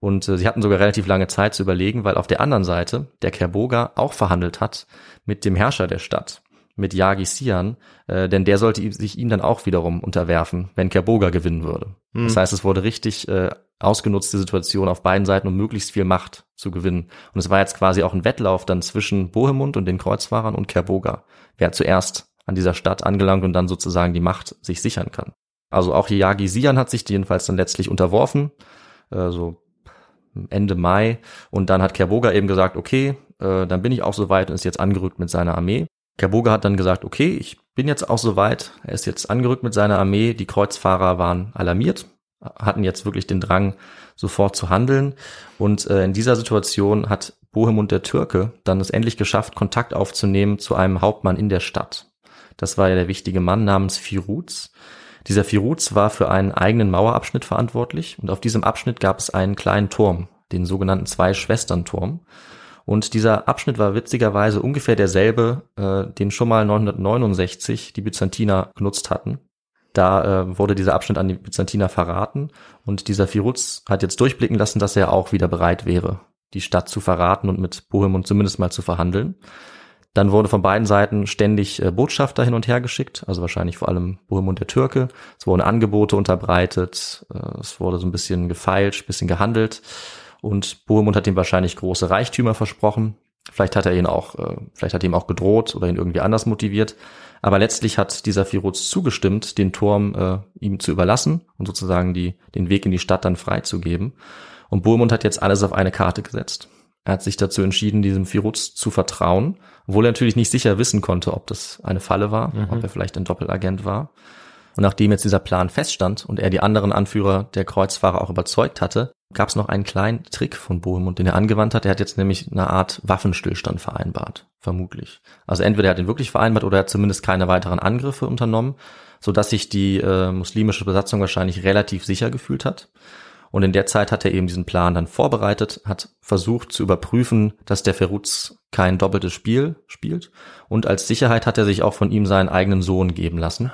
Und äh, sie hatten sogar relativ lange Zeit zu überlegen, weil auf der anderen Seite der Kerboga auch verhandelt hat mit dem Herrscher der Stadt, mit Yagi Sian, äh, denn der sollte sich ihm dann auch wiederum unterwerfen, wenn Kerboga gewinnen würde. Mhm. Das heißt, es wurde richtig äh, ausgenutzt, die Situation auf beiden Seiten, um möglichst viel Macht zu gewinnen. Und es war jetzt quasi auch ein Wettlauf dann zwischen Bohemund und den Kreuzfahrern und Kerboga, wer zuerst an dieser Stadt angelangt und dann sozusagen die Macht sich sichern kann. Also auch Yagi Sian hat sich jedenfalls dann letztlich unterworfen, äh, so Ende Mai. Und dann hat Kerboga eben gesagt, okay, äh, dann bin ich auch soweit und ist jetzt angerückt mit seiner Armee. Kerboga hat dann gesagt, okay, ich bin jetzt auch soweit. Er ist jetzt angerückt mit seiner Armee. Die Kreuzfahrer waren alarmiert, hatten jetzt wirklich den Drang, sofort zu handeln. Und äh, in dieser Situation hat Bohemund der Türke dann es endlich geschafft, Kontakt aufzunehmen zu einem Hauptmann in der Stadt. Das war ja der wichtige Mann namens Firuz. Dieser Firuz war für einen eigenen Mauerabschnitt verantwortlich und auf diesem Abschnitt gab es einen kleinen Turm, den sogenannten Zwei-Schwestern-Turm. Und dieser Abschnitt war witzigerweise ungefähr derselbe, äh, den schon mal 969 die Byzantiner genutzt hatten. Da äh, wurde dieser Abschnitt an die Byzantiner verraten und dieser Firuz hat jetzt durchblicken lassen, dass er auch wieder bereit wäre, die Stadt zu verraten und mit Bohemund zumindest mal zu verhandeln. Dann wurde von beiden Seiten ständig äh, Botschafter hin und her geschickt, also wahrscheinlich vor allem Bohemund der Türke. Es wurden Angebote unterbreitet, äh, es wurde so ein bisschen gefeilscht, bisschen gehandelt und Bohemund hat ihm wahrscheinlich große Reichtümer versprochen. Vielleicht hat er ihn auch, äh, vielleicht hat er ihm auch gedroht oder ihn irgendwie anders motiviert. Aber letztlich hat dieser Firuz zugestimmt, den Turm äh, ihm zu überlassen und sozusagen die, den Weg in die Stadt dann freizugeben. Und Bohemund hat jetzt alles auf eine Karte gesetzt. Er hat sich dazu entschieden, diesem Firuz zu vertrauen, obwohl er natürlich nicht sicher wissen konnte, ob das eine Falle war, mhm. ob er vielleicht ein Doppelagent war. Und nachdem jetzt dieser Plan feststand und er die anderen Anführer der Kreuzfahrer auch überzeugt hatte, gab es noch einen kleinen Trick von Bohemund, den er angewandt hat. Er hat jetzt nämlich eine Art Waffenstillstand vereinbart, vermutlich. Also entweder er hat ihn wirklich vereinbart oder er hat zumindest keine weiteren Angriffe unternommen, so dass sich die äh, muslimische Besatzung wahrscheinlich relativ sicher gefühlt hat. Und in der Zeit hat er eben diesen Plan dann vorbereitet, hat versucht zu überprüfen, dass der Feruz kein doppeltes Spiel spielt. Und als Sicherheit hat er sich auch von ihm seinen eigenen Sohn geben lassen.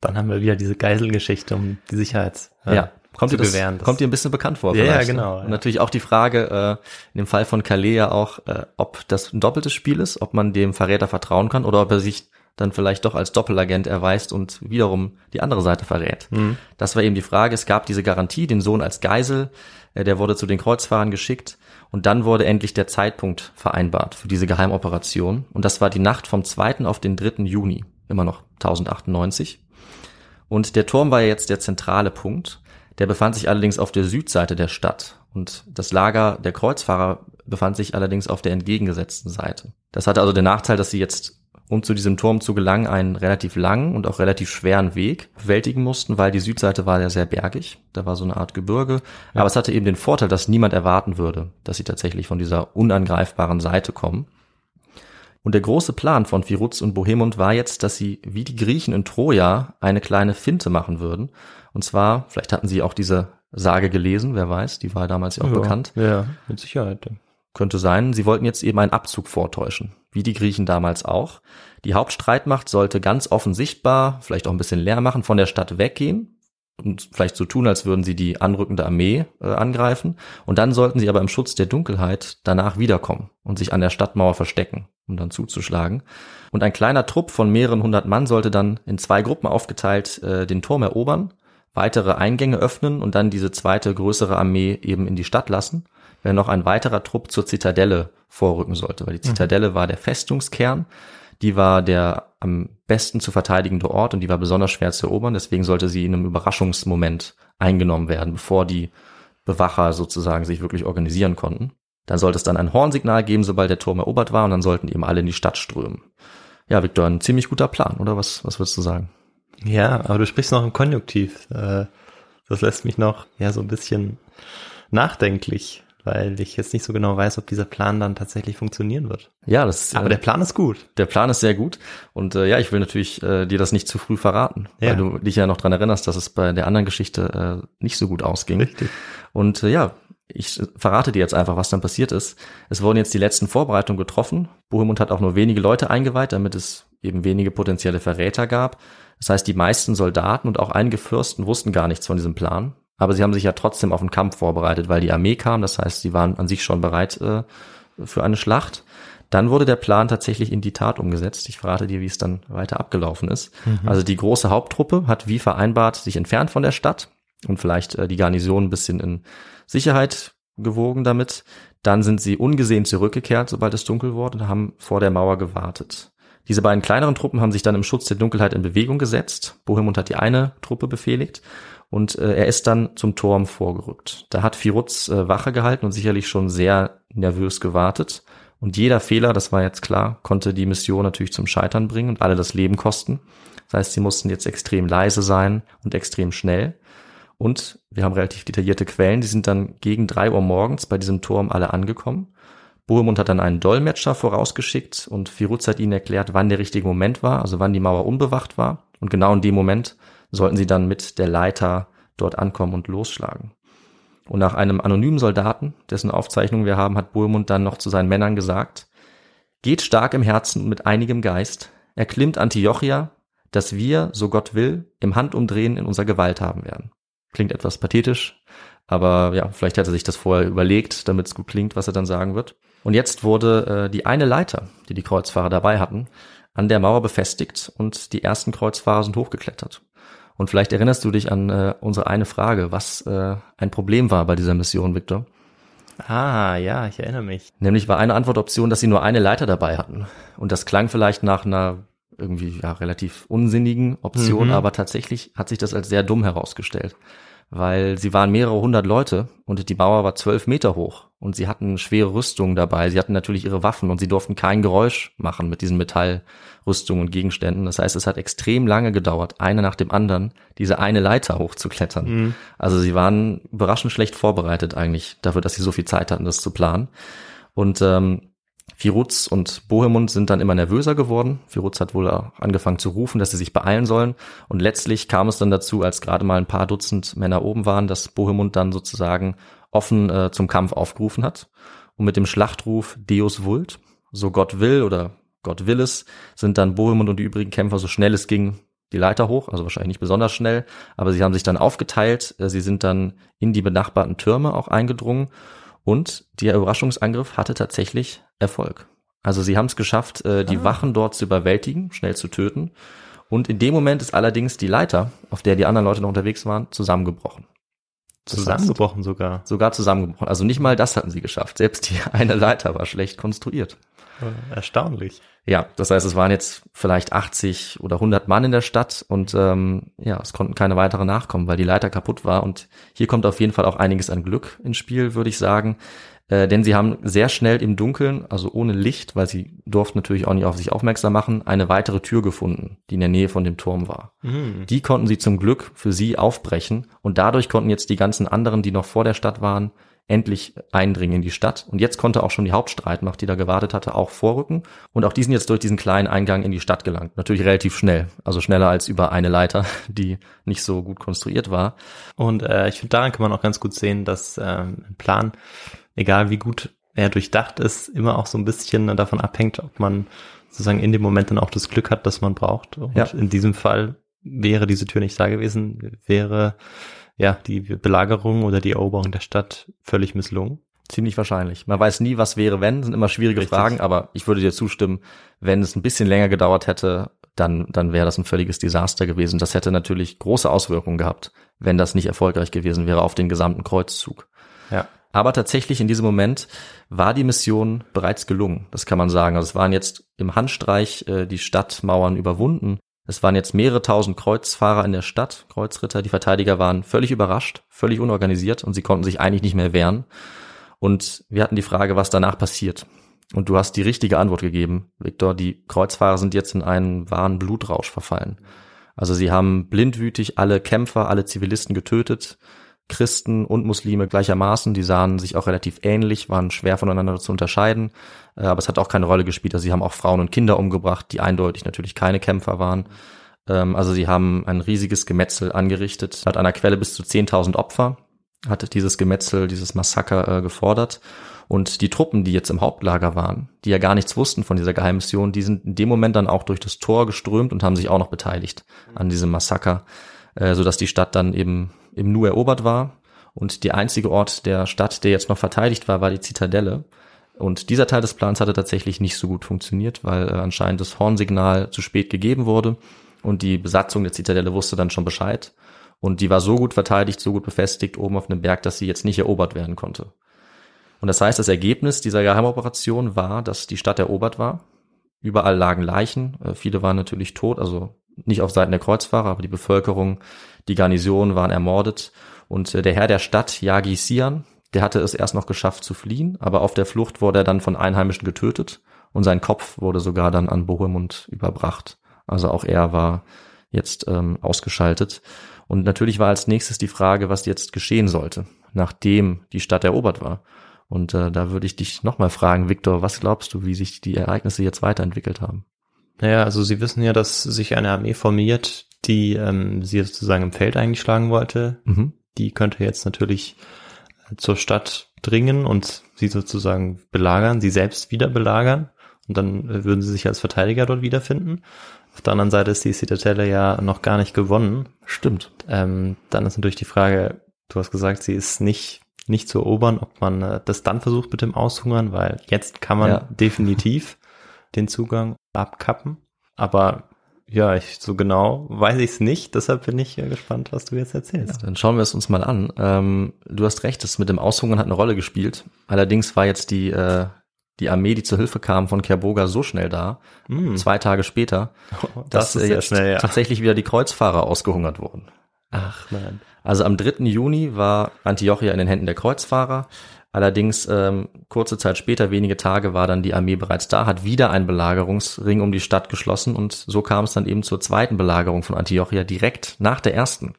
Dann haben wir wieder diese Geiselgeschichte um die Sicherheit. Äh, ja. Kommt, dir das, das kommt dir ein bisschen bekannt vor? Ja, ja genau. Und ja. natürlich auch die Frage, äh, in dem Fall von Calais ja auch, äh, ob das ein doppeltes Spiel ist, ob man dem Verräter vertrauen kann oder ob er sich dann vielleicht doch als Doppelagent erweist und wiederum die andere Seite verrät. Mhm. Das war eben die Frage. Es gab diese Garantie, den Sohn als Geisel, äh, der wurde zu den Kreuzfahrern geschickt und dann wurde endlich der Zeitpunkt vereinbart für diese Geheimoperation und das war die Nacht vom 2. auf den 3. Juni, immer noch 1098. Und der Turm war jetzt der zentrale Punkt. Der befand sich allerdings auf der Südseite der Stadt und das Lager der Kreuzfahrer befand sich allerdings auf der entgegengesetzten Seite. Das hatte also den Nachteil, dass sie jetzt um zu diesem Turm zu gelangen, einen relativ langen und auch relativ schweren Weg bewältigen mussten, weil die Südseite war ja sehr bergig. Da war so eine Art Gebirge. Ja. Aber es hatte eben den Vorteil, dass niemand erwarten würde, dass sie tatsächlich von dieser unangreifbaren Seite kommen. Und der große Plan von Firuz und Bohemund war jetzt, dass sie wie die Griechen in Troja eine kleine Finte machen würden. Und zwar, vielleicht hatten sie auch diese Sage gelesen, wer weiß, die war damals ja auch ja, bekannt. Ja, mit Sicherheit. Könnte sein, sie wollten jetzt eben einen Abzug vortäuschen, wie die Griechen damals auch. Die Hauptstreitmacht sollte ganz offen sichtbar, vielleicht auch ein bisschen leer machen, von der Stadt weggehen, und vielleicht so tun, als würden sie die anrückende Armee äh, angreifen. Und dann sollten sie aber im Schutz der Dunkelheit danach wiederkommen und sich an der Stadtmauer verstecken, um dann zuzuschlagen. Und ein kleiner Trupp von mehreren hundert Mann sollte dann in zwei Gruppen aufgeteilt äh, den Turm erobern, weitere Eingänge öffnen und dann diese zweite größere Armee eben in die Stadt lassen, wenn noch ein weiterer Trupp zur Zitadelle vorrücken sollte, weil die Zitadelle mhm. war der Festungskern die war der am besten zu verteidigende Ort und die war besonders schwer zu erobern. Deswegen sollte sie in einem Überraschungsmoment eingenommen werden, bevor die Bewacher sozusagen sich wirklich organisieren konnten. Dann sollte es dann ein Hornsignal geben, sobald der Turm erobert war und dann sollten eben alle in die Stadt strömen. Ja, Victor, ein ziemlich guter Plan, oder was, was würdest du sagen? Ja, aber du sprichst noch im Konjunktiv. Äh, das lässt mich noch ja so ein bisschen nachdenklich weil ich jetzt nicht so genau weiß, ob dieser Plan dann tatsächlich funktionieren wird. Ja, das. Aber äh, der Plan ist gut. Der Plan ist sehr gut und äh, ja, ich will natürlich äh, dir das nicht zu früh verraten, ja. weil du dich ja noch dran erinnerst, dass es bei der anderen Geschichte äh, nicht so gut ausging. Richtig. Und äh, ja, ich verrate dir jetzt einfach, was dann passiert ist. Es wurden jetzt die letzten Vorbereitungen getroffen. Bohemund hat auch nur wenige Leute eingeweiht, damit es eben wenige potenzielle Verräter gab. Das heißt, die meisten Soldaten und auch einige Fürsten wussten gar nichts von diesem Plan. Aber sie haben sich ja trotzdem auf den Kampf vorbereitet, weil die Armee kam. Das heißt, sie waren an sich schon bereit äh, für eine Schlacht. Dann wurde der Plan tatsächlich in die Tat umgesetzt. Ich verrate dir, wie es dann weiter abgelaufen ist. Mhm. Also die große Haupttruppe hat wie vereinbart sich entfernt von der Stadt und vielleicht äh, die Garnison ein bisschen in Sicherheit gewogen damit. Dann sind sie ungesehen zurückgekehrt, sobald es dunkel wurde, und haben vor der Mauer gewartet. Diese beiden kleineren Truppen haben sich dann im Schutz der Dunkelheit in Bewegung gesetzt. Bohemund hat die eine Truppe befehligt und äh, er ist dann zum Turm vorgerückt. Da hat Firuz äh, Wache gehalten und sicherlich schon sehr nervös gewartet. Und jeder Fehler, das war jetzt klar, konnte die Mission natürlich zum Scheitern bringen und alle das Leben kosten. Das heißt, sie mussten jetzt extrem leise sein und extrem schnell. Und wir haben relativ detaillierte Quellen, die sind dann gegen drei Uhr morgens bei diesem Turm alle angekommen. Bohemund hat dann einen Dolmetscher vorausgeschickt und Firuz hat ihnen erklärt, wann der richtige Moment war, also wann die Mauer unbewacht war. Und genau in dem Moment sollten sie dann mit der Leiter dort ankommen und losschlagen. Und nach einem anonymen Soldaten, dessen Aufzeichnung wir haben, hat Bohemund dann noch zu seinen Männern gesagt, geht stark im Herzen und mit einigem Geist, erklimmt Antiochia, dass wir, so Gott will, im Handumdrehen in unserer Gewalt haben werden. Klingt etwas pathetisch, aber ja, vielleicht hat er sich das vorher überlegt, damit es gut klingt, was er dann sagen wird. Und jetzt wurde äh, die eine Leiter, die die Kreuzfahrer dabei hatten, an der Mauer befestigt und die ersten Kreuzfahrer sind hochgeklettert. Und vielleicht erinnerst du dich an äh, unsere eine Frage, was äh, ein Problem war bei dieser Mission, Victor. Ah, ja, ich erinnere mich. Nämlich war eine Antwortoption, dass sie nur eine Leiter dabei hatten. Und das klang vielleicht nach einer irgendwie ja relativ unsinnigen Option, mhm. aber tatsächlich hat sich das als sehr dumm herausgestellt weil sie waren mehrere hundert Leute und die Mauer war zwölf Meter hoch und sie hatten schwere Rüstungen dabei. Sie hatten natürlich ihre Waffen und sie durften kein Geräusch machen mit diesen Metallrüstungen und Gegenständen. Das heißt, es hat extrem lange gedauert, eine nach dem anderen, diese eine Leiter hochzuklettern. Mhm. Also sie waren überraschend schlecht vorbereitet eigentlich dafür, dass sie so viel Zeit hatten, das zu planen. Und ähm, Firuz und Bohemund sind dann immer nervöser geworden. Firuz hat wohl angefangen zu rufen, dass sie sich beeilen sollen. Und letztlich kam es dann dazu, als gerade mal ein paar Dutzend Männer oben waren, dass Bohemund dann sozusagen offen äh, zum Kampf aufgerufen hat. Und mit dem Schlachtruf Deus Vult, so Gott will oder Gott will es, sind dann Bohemund und die übrigen Kämpfer so schnell es ging die Leiter hoch, also wahrscheinlich nicht besonders schnell, aber sie haben sich dann aufgeteilt, äh, sie sind dann in die benachbarten Türme auch eingedrungen und der Überraschungsangriff hatte tatsächlich Erfolg. Also sie haben es geschafft, äh, die ah. Wachen dort zu überwältigen, schnell zu töten. Und in dem Moment ist allerdings die Leiter, auf der die anderen Leute noch unterwegs waren, zusammengebrochen. zusammengebrochen sogar. Sogar zusammengebrochen. Also nicht mal das hatten sie geschafft. Selbst die eine Leiter war schlecht konstruiert. Erstaunlich. Ja, das heißt, es waren jetzt vielleicht 80 oder 100 Mann in der Stadt und ähm, ja, es konnten keine weitere nachkommen, weil die Leiter kaputt war. Und hier kommt auf jeden Fall auch einiges an Glück ins Spiel, würde ich sagen. Äh, denn sie haben sehr schnell im Dunkeln, also ohne Licht, weil sie durften natürlich auch nicht auf sich aufmerksam machen, eine weitere Tür gefunden, die in der Nähe von dem Turm war. Mhm. Die konnten sie zum Glück für sie aufbrechen und dadurch konnten jetzt die ganzen anderen, die noch vor der Stadt waren, endlich eindringen in die Stadt. Und jetzt konnte auch schon die Hauptstreitmacht, die da gewartet hatte, auch vorrücken. Und auch die sind jetzt durch diesen kleinen Eingang in die Stadt gelangt. Natürlich relativ schnell. Also schneller als über eine Leiter, die nicht so gut konstruiert war. Und äh, ich finde, daran kann man auch ganz gut sehen, dass ähm, ein Plan, egal wie gut er durchdacht ist, immer auch so ein bisschen davon abhängt, ob man sozusagen in dem Moment dann auch das Glück hat, das man braucht. Und Ja. in diesem Fall wäre diese Tür nicht da gewesen, wäre ja die Belagerung oder die Eroberung der Stadt völlig misslungen. Ziemlich wahrscheinlich. Man weiß nie, was wäre, wenn, sind immer schwierige Richtig. Fragen, aber ich würde dir zustimmen, wenn es ein bisschen länger gedauert hätte, dann, dann wäre das ein völliges Desaster gewesen. Das hätte natürlich große Auswirkungen gehabt, wenn das nicht erfolgreich gewesen wäre auf den gesamten Kreuzzug. Ja. Aber tatsächlich in diesem Moment war die Mission bereits gelungen. Das kann man sagen. Also es waren jetzt im Handstreich äh, die Stadtmauern überwunden. Es waren jetzt mehrere tausend Kreuzfahrer in der Stadt, Kreuzritter. Die Verteidiger waren völlig überrascht, völlig unorganisiert und sie konnten sich eigentlich nicht mehr wehren. Und wir hatten die Frage, was danach passiert. Und du hast die richtige Antwort gegeben, Viktor. Die Kreuzfahrer sind jetzt in einen wahren Blutrausch verfallen. Also sie haben blindwütig alle Kämpfer, alle Zivilisten getötet, Christen und Muslime gleichermaßen. Die sahen sich auch relativ ähnlich, waren schwer voneinander zu unterscheiden. Äh, Aber es hat auch keine Rolle gespielt. Also sie haben auch Frauen und Kinder umgebracht, die eindeutig natürlich keine Kämpfer waren. Ähm, Also sie haben ein riesiges Gemetzel angerichtet. Hat einer Quelle bis zu 10.000 Opfer hat dieses Gemetzel, dieses Massaker äh, gefordert. Und die Truppen, die jetzt im Hauptlager waren, die ja gar nichts wussten von dieser Geheimmission, die sind in dem Moment dann auch durch das Tor geströmt und haben sich auch noch beteiligt an diesem Massaker, äh, sodass die Stadt dann eben im Nu erobert war. Und der einzige Ort der Stadt, der jetzt noch verteidigt war, war die Zitadelle. Und dieser Teil des Plans hatte tatsächlich nicht so gut funktioniert, weil äh, anscheinend das Hornsignal zu spät gegeben wurde und die Besatzung der Zitadelle wusste dann schon Bescheid. Und die war so gut verteidigt, so gut befestigt oben auf einem Berg, dass sie jetzt nicht erobert werden konnte. Und das heißt, das Ergebnis dieser Geheimoperation war, dass die Stadt erobert war. Überall lagen Leichen. Äh, Viele waren natürlich tot, also nicht auf Seiten der Kreuzfahrer, aber die Bevölkerung, die Garnison waren ermordet. Und äh, der Herr der Stadt, Yagi Sian, der hatte es erst noch geschafft zu fliehen, aber auf der Flucht wurde er dann von Einheimischen getötet und sein Kopf wurde sogar dann an Bohemund überbracht. Also auch er war jetzt ähm, ausgeschaltet. Und natürlich war als nächstes die Frage, was jetzt geschehen sollte, nachdem die Stadt erobert war. Und äh, da würde ich dich nochmal fragen, Viktor, was glaubst du, wie sich die Ereignisse jetzt weiterentwickelt haben? Naja, also Sie wissen ja, dass sich eine Armee formiert, die ähm, sie sozusagen im Feld eigentlich schlagen wollte. Mhm. Die könnte jetzt natürlich äh, zur Stadt dringen und sie sozusagen belagern, sie selbst wieder belagern. Und dann äh, würden sie sich als Verteidiger dort wiederfinden. Auf der anderen Seite ist die Citadelle ja noch gar nicht gewonnen. Stimmt. Ähm, dann ist natürlich die Frage, du hast gesagt, sie ist nicht, nicht zu erobern, ob man äh, das dann versucht mit dem Aushungern, weil jetzt kann man Ja. definitiv den Zugang abkappen. Aber ja, ich, so genau weiß ich es nicht, deshalb bin ich äh, gespannt, was du jetzt erzählst. Dann schauen wir es uns mal an. Ähm, du hast recht, das mit dem Aushungern hat eine Rolle gespielt. Allerdings war jetzt die, äh, die Armee, die zur Hilfe kam von Kerboga so schnell da, Hm, zwei Tage später, das dass äh, ja jetzt schnell, ja. tatsächlich wieder die Kreuzfahrer ausgehungert wurden. Ach nein. Also am 3. Juni war Antiochia in den Händen der Kreuzfahrer. Allerdings ähm, kurze Zeit später, wenige Tage, war dann die Armee bereits da, hat wieder einen Belagerungsring um die Stadt geschlossen und so kam es dann eben zur zweiten Belagerung von Antiochia direkt nach der ersten.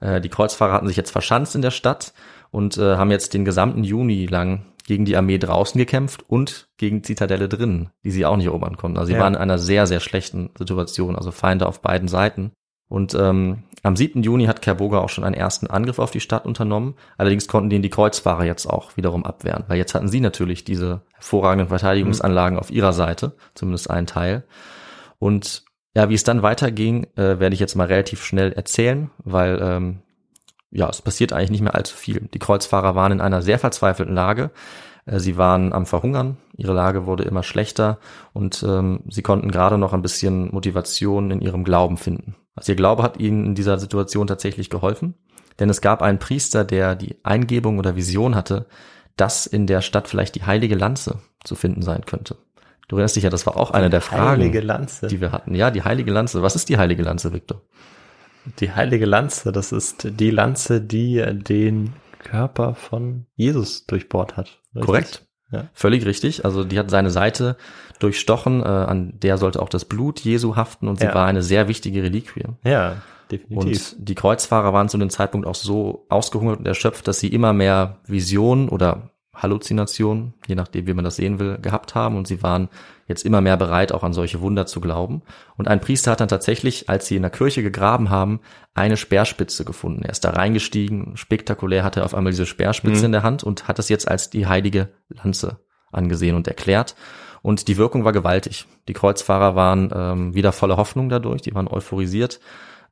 Äh, die Kreuzfahrer hatten sich jetzt verschanzt in der Stadt und äh, haben jetzt den gesamten Juni lang gegen die Armee draußen gekämpft und gegen Zitadelle drinnen, die sie auch nicht erobern konnten. Also sie Ja. waren in einer sehr, sehr schlechten Situation, also Feinde auf beiden Seiten. Und ähm, am 7. Juni hat Kerboga auch schon einen ersten Angriff auf die Stadt unternommen. Allerdings konnten den die Kreuzfahrer jetzt auch wiederum abwehren, weil jetzt hatten sie natürlich diese hervorragenden Verteidigungsanlagen auf ihrer Seite, zumindest einen Teil. Und ja, wie es dann weiterging, äh, werde ich jetzt mal relativ schnell erzählen, weil ähm, ja, es passiert eigentlich nicht mehr allzu viel. Die Kreuzfahrer waren in einer sehr verzweifelten Lage. Äh, Sie waren am Verhungern, ihre Lage wurde immer schlechter und ähm, sie konnten gerade noch ein bisschen Motivation in ihrem Glauben finden. Also ihr Glaube hat ihnen in dieser Situation tatsächlich geholfen, denn es gab einen Priester, der die Eingebung oder Vision hatte, dass in der Stadt vielleicht die heilige Lanze zu finden sein könnte. Du erinnerst dich ja, das war auch eine der Fragen, Heilige Lanze. die wir hatten. Ja, die heilige Lanze. Was ist die heilige Lanze, Victor? Die heilige Lanze, das ist die Lanze, die den Körper von Jesus durchbohrt hat. Richtig? Korrekt. Ja. Völlig richtig. Also die hat seine Seite durchstochen, äh, an der sollte auch das Blut Jesu haften und sie Ja. war eine sehr wichtige Reliquie. Ja. definitiv. Und die Kreuzfahrer waren zu dem Zeitpunkt auch so ausgehungert und erschöpft, dass sie immer mehr Visionen oder Halluzinationen, je nachdem, wie man das sehen will, gehabt haben und sie waren jetzt immer mehr bereit, auch an solche Wunder zu glauben. Und ein Priester hat dann tatsächlich, als sie in der Kirche gegraben haben, eine Speerspitze gefunden. Er ist da reingestiegen, spektakulär hatte er auf einmal diese Speerspitze Mhm. in der Hand und hat das jetzt als die heilige Lanze angesehen und erklärt. Und die Wirkung war gewaltig. Die Kreuzfahrer waren ähm, wieder voller Hoffnung dadurch, die waren euphorisiert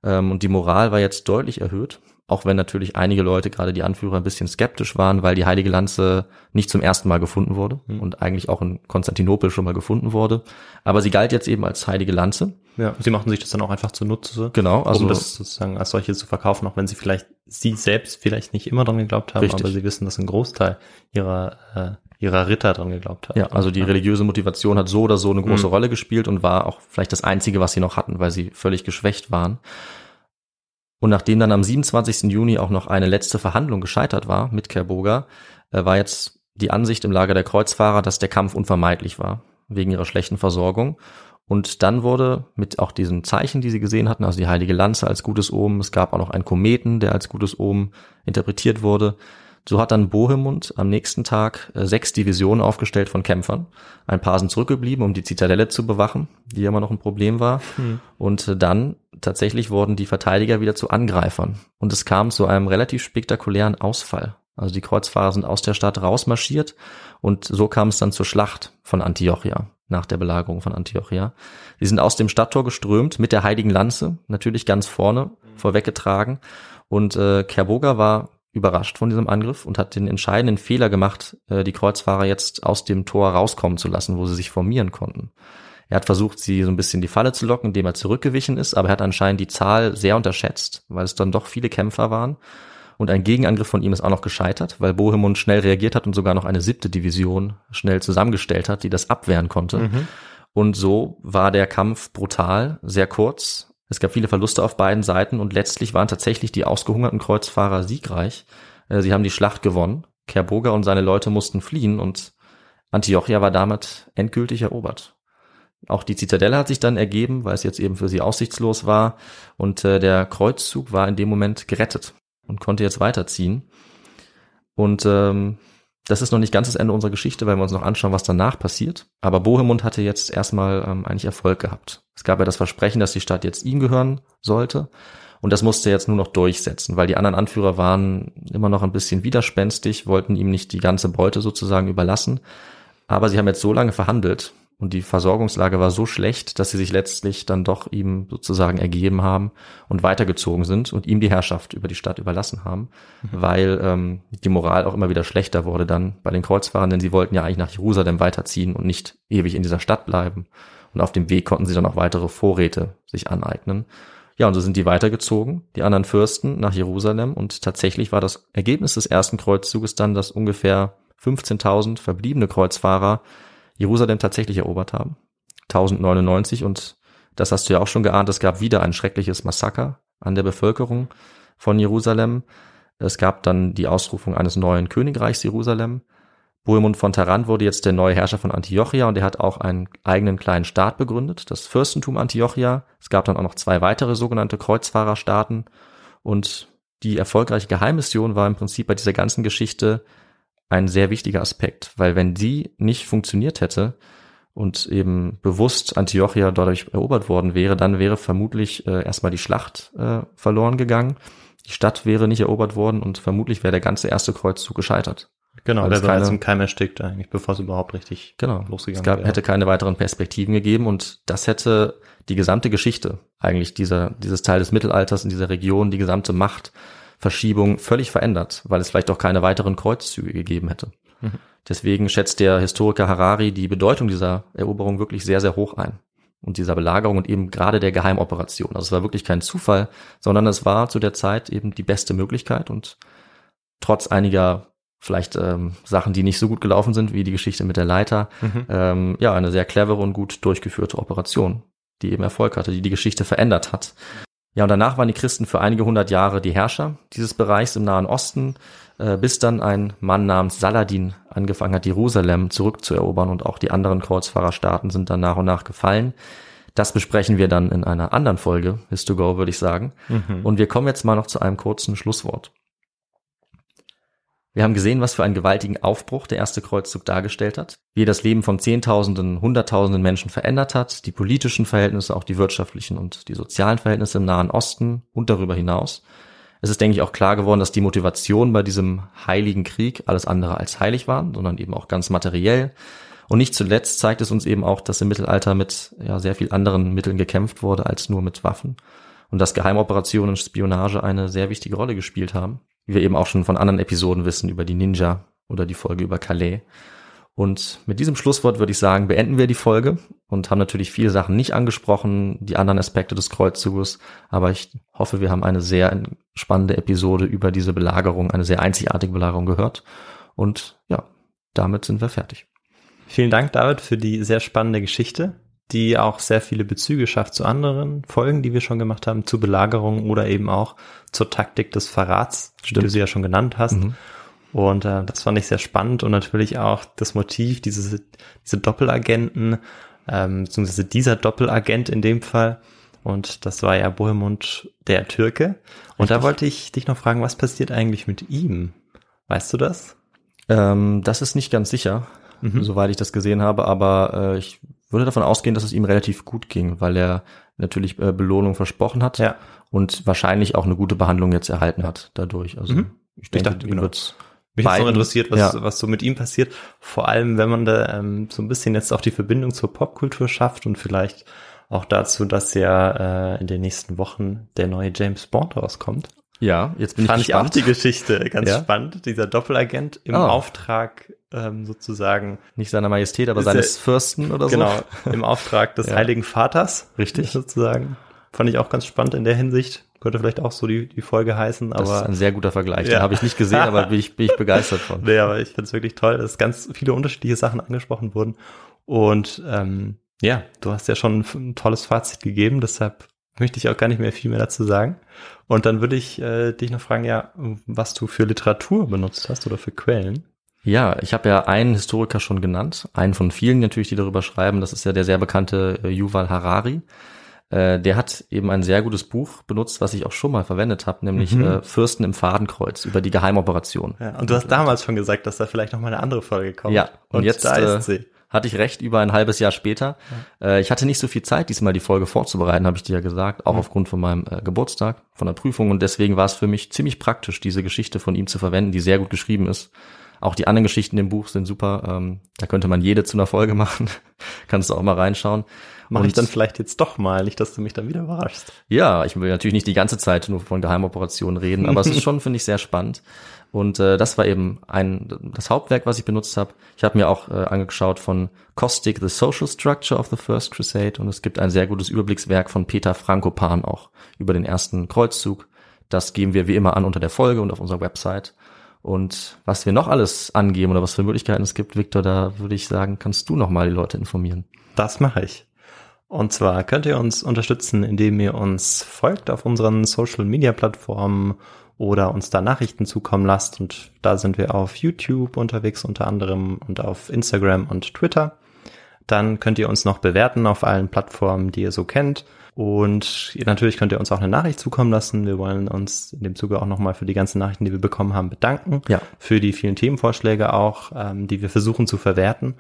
ähm, und die Moral war jetzt deutlich erhöht. Auch wenn natürlich einige Leute, gerade die Anführer, ein bisschen skeptisch waren, weil die heilige Lanze nicht zum ersten Mal gefunden wurde Mhm. und eigentlich auch in Konstantinopel schon mal gefunden wurde. Aber sie galt jetzt eben als heilige Lanze. Ja, sie machten sich das dann auch einfach zunutze. Genau, also um das sozusagen als solche zu verkaufen, auch wenn sie vielleicht, sie selbst vielleicht nicht immer dran geglaubt haben, Richtig. aber sie wissen, dass ein Großteil ihrer, äh, ihrer Ritter dran geglaubt hat. Ja, also die religiöse Motivation hat so oder so eine große Mhm. Rolle gespielt und war auch vielleicht das einzige, was sie noch hatten, weil sie völlig geschwächt waren. Und nachdem dann am 27. Juni auch noch eine letzte Verhandlung gescheitert war mit Kerboga, äh, war jetzt die Ansicht im Lager der Kreuzfahrer, dass der Kampf unvermeidlich war, wegen ihrer schlechten Versorgung. Und dann wurde mit auch diesen Zeichen, die sie gesehen hatten, also die heilige Lanze als gutes Omen, es gab auch noch einen Kometen, der als gutes Omen interpretiert wurde. So hat dann Bohemund am nächsten Tag äh, sechs Divisionen aufgestellt von Kämpfern. Ein paar sind zurückgeblieben, um die Zitadelle zu bewachen, die immer noch ein Problem war. Und äh, dann tatsächlich wurden die Verteidiger wieder zu Angreifern. Und es kam zu einem relativ spektakulären Ausfall. Also die Kreuzfahrer sind aus der Stadt rausmarschiert und so kam es dann zur Schlacht von Antiochia, nach der Belagerung von Antiochia. Sie sind aus dem Stadttor geströmt mit der heiligen Lanze, natürlich ganz vorne, vorweggetragen. Und äh, Kerboga war überrascht von diesem Angriff und hat den entscheidenden Fehler gemacht, äh, die Kreuzfahrer jetzt aus dem Tor rauskommen zu lassen, wo sie sich formieren konnten. Er hat versucht, sie so ein bisschen in die Falle zu locken, indem er zurückgewichen ist, aber er hat anscheinend die Zahl sehr unterschätzt, weil es dann doch viele Kämpfer waren. Und ein Gegenangriff von ihm ist auch noch gescheitert, weil Bohemund schnell reagiert hat und sogar noch eine siebte Division schnell zusammengestellt hat, die das abwehren konnte. Mhm. Und so war der Kampf brutal, sehr kurz. Es gab viele Verluste auf beiden Seiten und letztlich waren tatsächlich die ausgehungerten Kreuzfahrer siegreich. Äh, Sie haben die Schlacht gewonnen. Kerboga und seine Leute mussten fliehen und Antiochia war damit endgültig erobert. Auch die Zitadelle hat sich dann ergeben, weil es jetzt eben für sie aussichtslos war und äh, der Kreuzzug war in dem Moment gerettet und konnte jetzt weiterziehen. Und ähm, das ist noch nicht ganz das Ende unserer Geschichte, weil wir uns noch anschauen, was danach passiert. Aber Bohemund hatte jetzt erstmal ähm, eigentlich Erfolg gehabt. Es gab ja das Versprechen, dass die Stadt jetzt ihm gehören sollte. Und das musste er jetzt nur noch durchsetzen, weil die anderen Anführer waren immer noch ein bisschen widerspenstig, wollten ihm nicht die ganze Beute sozusagen überlassen. Aber sie haben jetzt so lange verhandelt und die Versorgungslage war so schlecht, dass sie sich letztlich dann doch ihm sozusagen ergeben haben und weitergezogen sind und ihm die Herrschaft über die Stadt überlassen haben, weil ähm, die Moral auch immer wieder schlechter wurde dann bei den Kreuzfahrern, denn sie wollten ja eigentlich nach Jerusalem weiterziehen und nicht ewig in dieser Stadt bleiben. Und auf dem Weg konnten sie dann auch weitere Vorräte sich aneignen. Ja, und so sind die weitergezogen, die anderen Fürsten nach Jerusalem und tatsächlich war das Ergebnis des ersten Kreuzzuges dann, dass ungefähr 15.000 verbliebene Kreuzfahrer Jerusalem tatsächlich erobert haben. 1099 und das hast du ja auch schon geahnt, es gab wieder ein schreckliches Massaker an der Bevölkerung von Jerusalem. Es gab dann die Ausrufung eines neuen Königreichs Jerusalem. Bohemund von Tarant wurde jetzt der neue Herrscher von Antiochia und er hat auch einen eigenen kleinen Staat begründet, das Fürstentum Antiochia. Es gab dann auch noch zwei weitere sogenannte Kreuzfahrerstaaten und die erfolgreiche Geheimmission war im Prinzip bei dieser ganzen Geschichte ein sehr wichtiger Aspekt, weil wenn die nicht funktioniert hätte und eben bewusst Antiochia dadurch erobert worden wäre, dann wäre vermutlich äh, erstmal die Schlacht äh, verloren gegangen. Die Stadt wäre nicht erobert worden und vermutlich wäre der ganze erste Kreuzzug gescheitert. Genau, der es war keine- zum Keim erstickt eigentlich, bevor es überhaupt richtig Genau. losgegangen es gab, wäre. hätte keine weiteren Perspektiven gegeben und das hätte die gesamte Geschichte eigentlich dieser, dieses Teil des Mittelalters in dieser Region, die gesamte Machtverschiebung völlig verändert, weil es vielleicht auch keine weiteren Kreuzzüge gegeben hätte. Mhm. Deswegen schätzt der Historiker Harari die Bedeutung dieser Eroberung wirklich sehr, sehr hoch ein. Und dieser Belagerung und eben gerade der Geheimoperation. Also es war wirklich kein Zufall, sondern es war zu der Zeit eben die beste Möglichkeit und trotz einiger vielleicht ähm, Sachen, die nicht so gut gelaufen sind, wie die Geschichte mit der Leiter, Mhm. ähm, ja, eine sehr clevere und gut durchgeführte Operation, die eben Erfolg hatte, die die Geschichte verändert hat. Ja, und danach waren die Christen für einige hundert Jahre die Herrscher dieses Bereichs im Nahen Osten, äh, bis dann ein Mann namens Saladin angefangen hat, Jerusalem zurückzuerobern und auch die anderen Kreuzfahrerstaaten sind dann nach und nach gefallen. Das besprechen wir dann in einer anderen Folge, Histogo, würde ich sagen. Mhm. Und wir kommen jetzt mal noch zu einem kurzen Schlusswort. Wir haben gesehen, was für einen gewaltigen Aufbruch der erste Kreuzzug dargestellt hat, wie er das Leben von Zehntausenden, Hunderttausenden Menschen verändert hat, die politischen Verhältnisse, auch die wirtschaftlichen und die sozialen Verhältnisse im Nahen Osten und darüber hinaus. Es ist, denke ich, auch klar geworden, dass die Motivation bei diesem heiligen Krieg alles andere als heilig war, sondern eben auch ganz materiell. Und nicht zuletzt zeigt es uns eben auch, dass im Mittelalter mit ja, sehr viel anderen Mitteln gekämpft wurde als nur mit Waffen und dass Geheimoperationen und Spionage eine sehr wichtige Rolle gespielt haben wie wir eben auch schon von anderen Episoden wissen über die Ninja oder die Folge über Calais. Und mit diesem Schlusswort würde ich sagen, beenden wir die Folge und haben natürlich viele Sachen nicht angesprochen, die anderen Aspekte des Kreuzzuges, aber ich hoffe, wir haben eine sehr spannende Episode über diese Belagerung, eine sehr einzigartige Belagerung gehört. Und ja, damit sind wir fertig. Vielen Dank, David, für die sehr spannende Geschichte, die auch sehr viele Bezüge schafft zu anderen Folgen, die wir schon gemacht haben, zu Belagerung oder eben auch zur Taktik des Verrats, die du sie ja schon genannt hast. Mhm. Und äh, das fand ich sehr spannend und natürlich auch das Motiv, diese, diese Doppelagenten, ähm, beziehungsweise dieser Doppelagent in dem Fall. Und das war ja Bohemund der Türke. Und da Richtig. wollte ich dich noch fragen, was passiert eigentlich mit ihm? Weißt du das? Ähm, das ist nicht ganz sicher, Mhm. soweit ich das gesehen habe, aber äh, ich würde davon ausgehen, dass es ihm relativ gut ging, weil er natürlich äh, Belohnung versprochen hat Ja. und wahrscheinlich auch eine gute Behandlung jetzt erhalten hat dadurch. Also Mhm. ich denke, dachte, ihm genau. wird's Mich noch beiden- interessiert, was, ja. was so mit ihm passiert. Vor allem, wenn man da ähm, so ein bisschen jetzt auch die Verbindung zur Popkultur schafft und vielleicht auch dazu, dass ja äh, in den nächsten Wochen der neue James Bond rauskommt. Ja, jetzt bin Fand ich ich auch gespannt. die Geschichte ganz Ja? spannend. Dieser Doppelagent im Oh. Auftrag ähm, sozusagen, Nicht seiner Majestät, aber seines Fürsten oder so. genau, im Auftrag des Ja. Heiligen Vaters. Richtig. Sozusagen. Fand ich auch ganz spannend in der Hinsicht. Könnte vielleicht auch so die, die Folge heißen, Das ist aber ein sehr guter Vergleich. Ja. Den habe ich nicht gesehen, aber bin ich, bin ich begeistert von. Nee, aber ich finde es wirklich toll, dass ganz viele unterschiedliche Sachen angesprochen wurden. Und ähm, ja, du hast ja schon ein tolles Fazit gegeben, deshalb möchte ich auch gar nicht mehr viel mehr dazu sagen. Und dann würde ich äh, dich noch fragen, ja, was du für Literatur benutzt hast oder für Quellen. Ja, ich habe ja einen Historiker schon genannt, einen von vielen natürlich, die darüber schreiben. Das ist ja der sehr bekannte äh, Yuval Harari. Äh, der hat eben ein sehr gutes Buch benutzt, was ich auch schon mal verwendet habe, nämlich Mhm. äh, Fürsten im Fadenkreuz über die Geheimoperation. Ja, und du hast damals schon gesagt, dass da vielleicht noch mal eine andere Folge kommt. Ja, und jetzt, da äh, ist sie. Hatte ich recht, über ein halbes Jahr später. Äh, ich hatte nicht so viel Zeit, diesmal die Folge vorzubereiten, habe ich dir ja gesagt, auch Mhm. aufgrund von meinem äh, Geburtstag, von der Prüfung. Und deswegen war es für mich ziemlich praktisch, diese Geschichte von ihm zu verwenden, die sehr gut geschrieben ist. Auch die anderen Geschichten im Buch sind super. Ähm, da könnte man jede zu einer Folge machen. Kannst du auch mal reinschauen. Mache ich dann vielleicht jetzt doch mal, nicht, dass du mich dann wieder überraschst. Ja, ich will natürlich nicht die ganze Zeit nur von Geheimoperationen reden, aber es ist schon, finde ich, sehr spannend. Und äh, das war eben ein das Hauptwerk, was ich benutzt habe. Ich habe mir auch äh, angeschaut von Kostik, The Social Structure of the First Crusade und es gibt ein sehr gutes Überblickswerk von Peter Frankopan auch über den ersten Kreuzzug. Das geben wir wie immer an unter der Folge und auf unserer Website. Und was wir noch alles angeben oder was für Möglichkeiten es gibt, Victor, da würde ich sagen, kannst du noch mal die Leute informieren. Das mache ich. Und zwar könnt ihr uns unterstützen, indem ihr uns folgt auf unseren Social Media Plattformen oder uns da Nachrichten zukommen lasst. Und da sind wir auf YouTube unterwegs unter anderem und auf Instagram und Twitter. Dann könnt ihr uns noch bewerten auf allen Plattformen, die ihr so kennt. Und natürlich könnt ihr uns auch eine Nachricht zukommen lassen. Wir wollen uns in dem Zuge auch nochmal für die ganzen Nachrichten, die wir bekommen haben, bedanken. Ja. Für die vielen Themenvorschläge auch, ähm, die wir versuchen zu verwerten.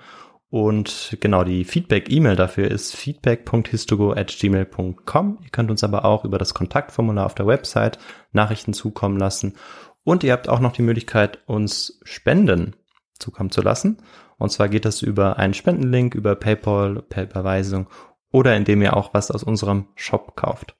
Und genau, die Feedback-E-Mail dafür ist feedback.histogo.gmail.com. Ihr könnt uns aber auch über das Kontaktformular auf der Website Nachrichten zukommen lassen. Und ihr habt auch noch die Möglichkeit, uns Spenden zukommen zu lassen. Und zwar geht das über einen Spendenlink, über PayPal, per Überweisung oder indem ihr auch was aus unserem Shop kauft.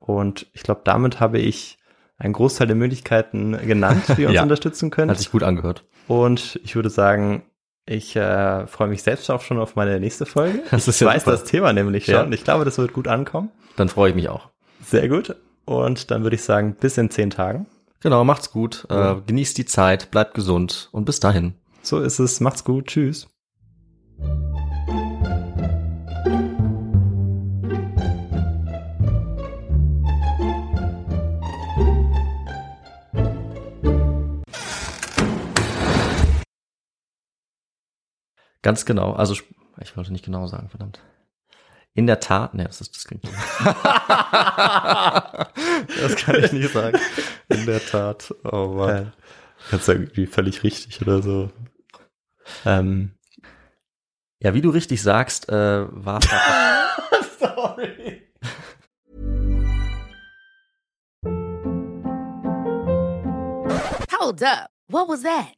Und ich glaube, damit habe ich einen Großteil der Möglichkeiten genannt, die ihr uns Ja. unterstützen könnt. Hat sich gut angehört. Und ich würde sagen, ich äh, freue mich selbst auch schon auf meine nächste Folge. Das ich ist ja weiß super. das Thema nämlich schon. Ja. Ich glaube, das wird gut ankommen. Dann freue ich mich auch. Sehr gut. Und dann würde ich sagen, bis in zehn Tagen. Genau, macht's gut, äh, genießt die Zeit, bleibt gesund und bis dahin. So ist es. Macht's gut. Tschüss. Ganz genau. Also ich wollte nicht genau sagen, verdammt. In der Tat, ne, das ist das klingt. das kann ich nicht sagen. In der Tat. Oh Mann. Ja. Kannst du irgendwie völlig richtig oder so. Ähm, ja, wie du richtig sagst, äh, war Sorry. Hold up. What was that?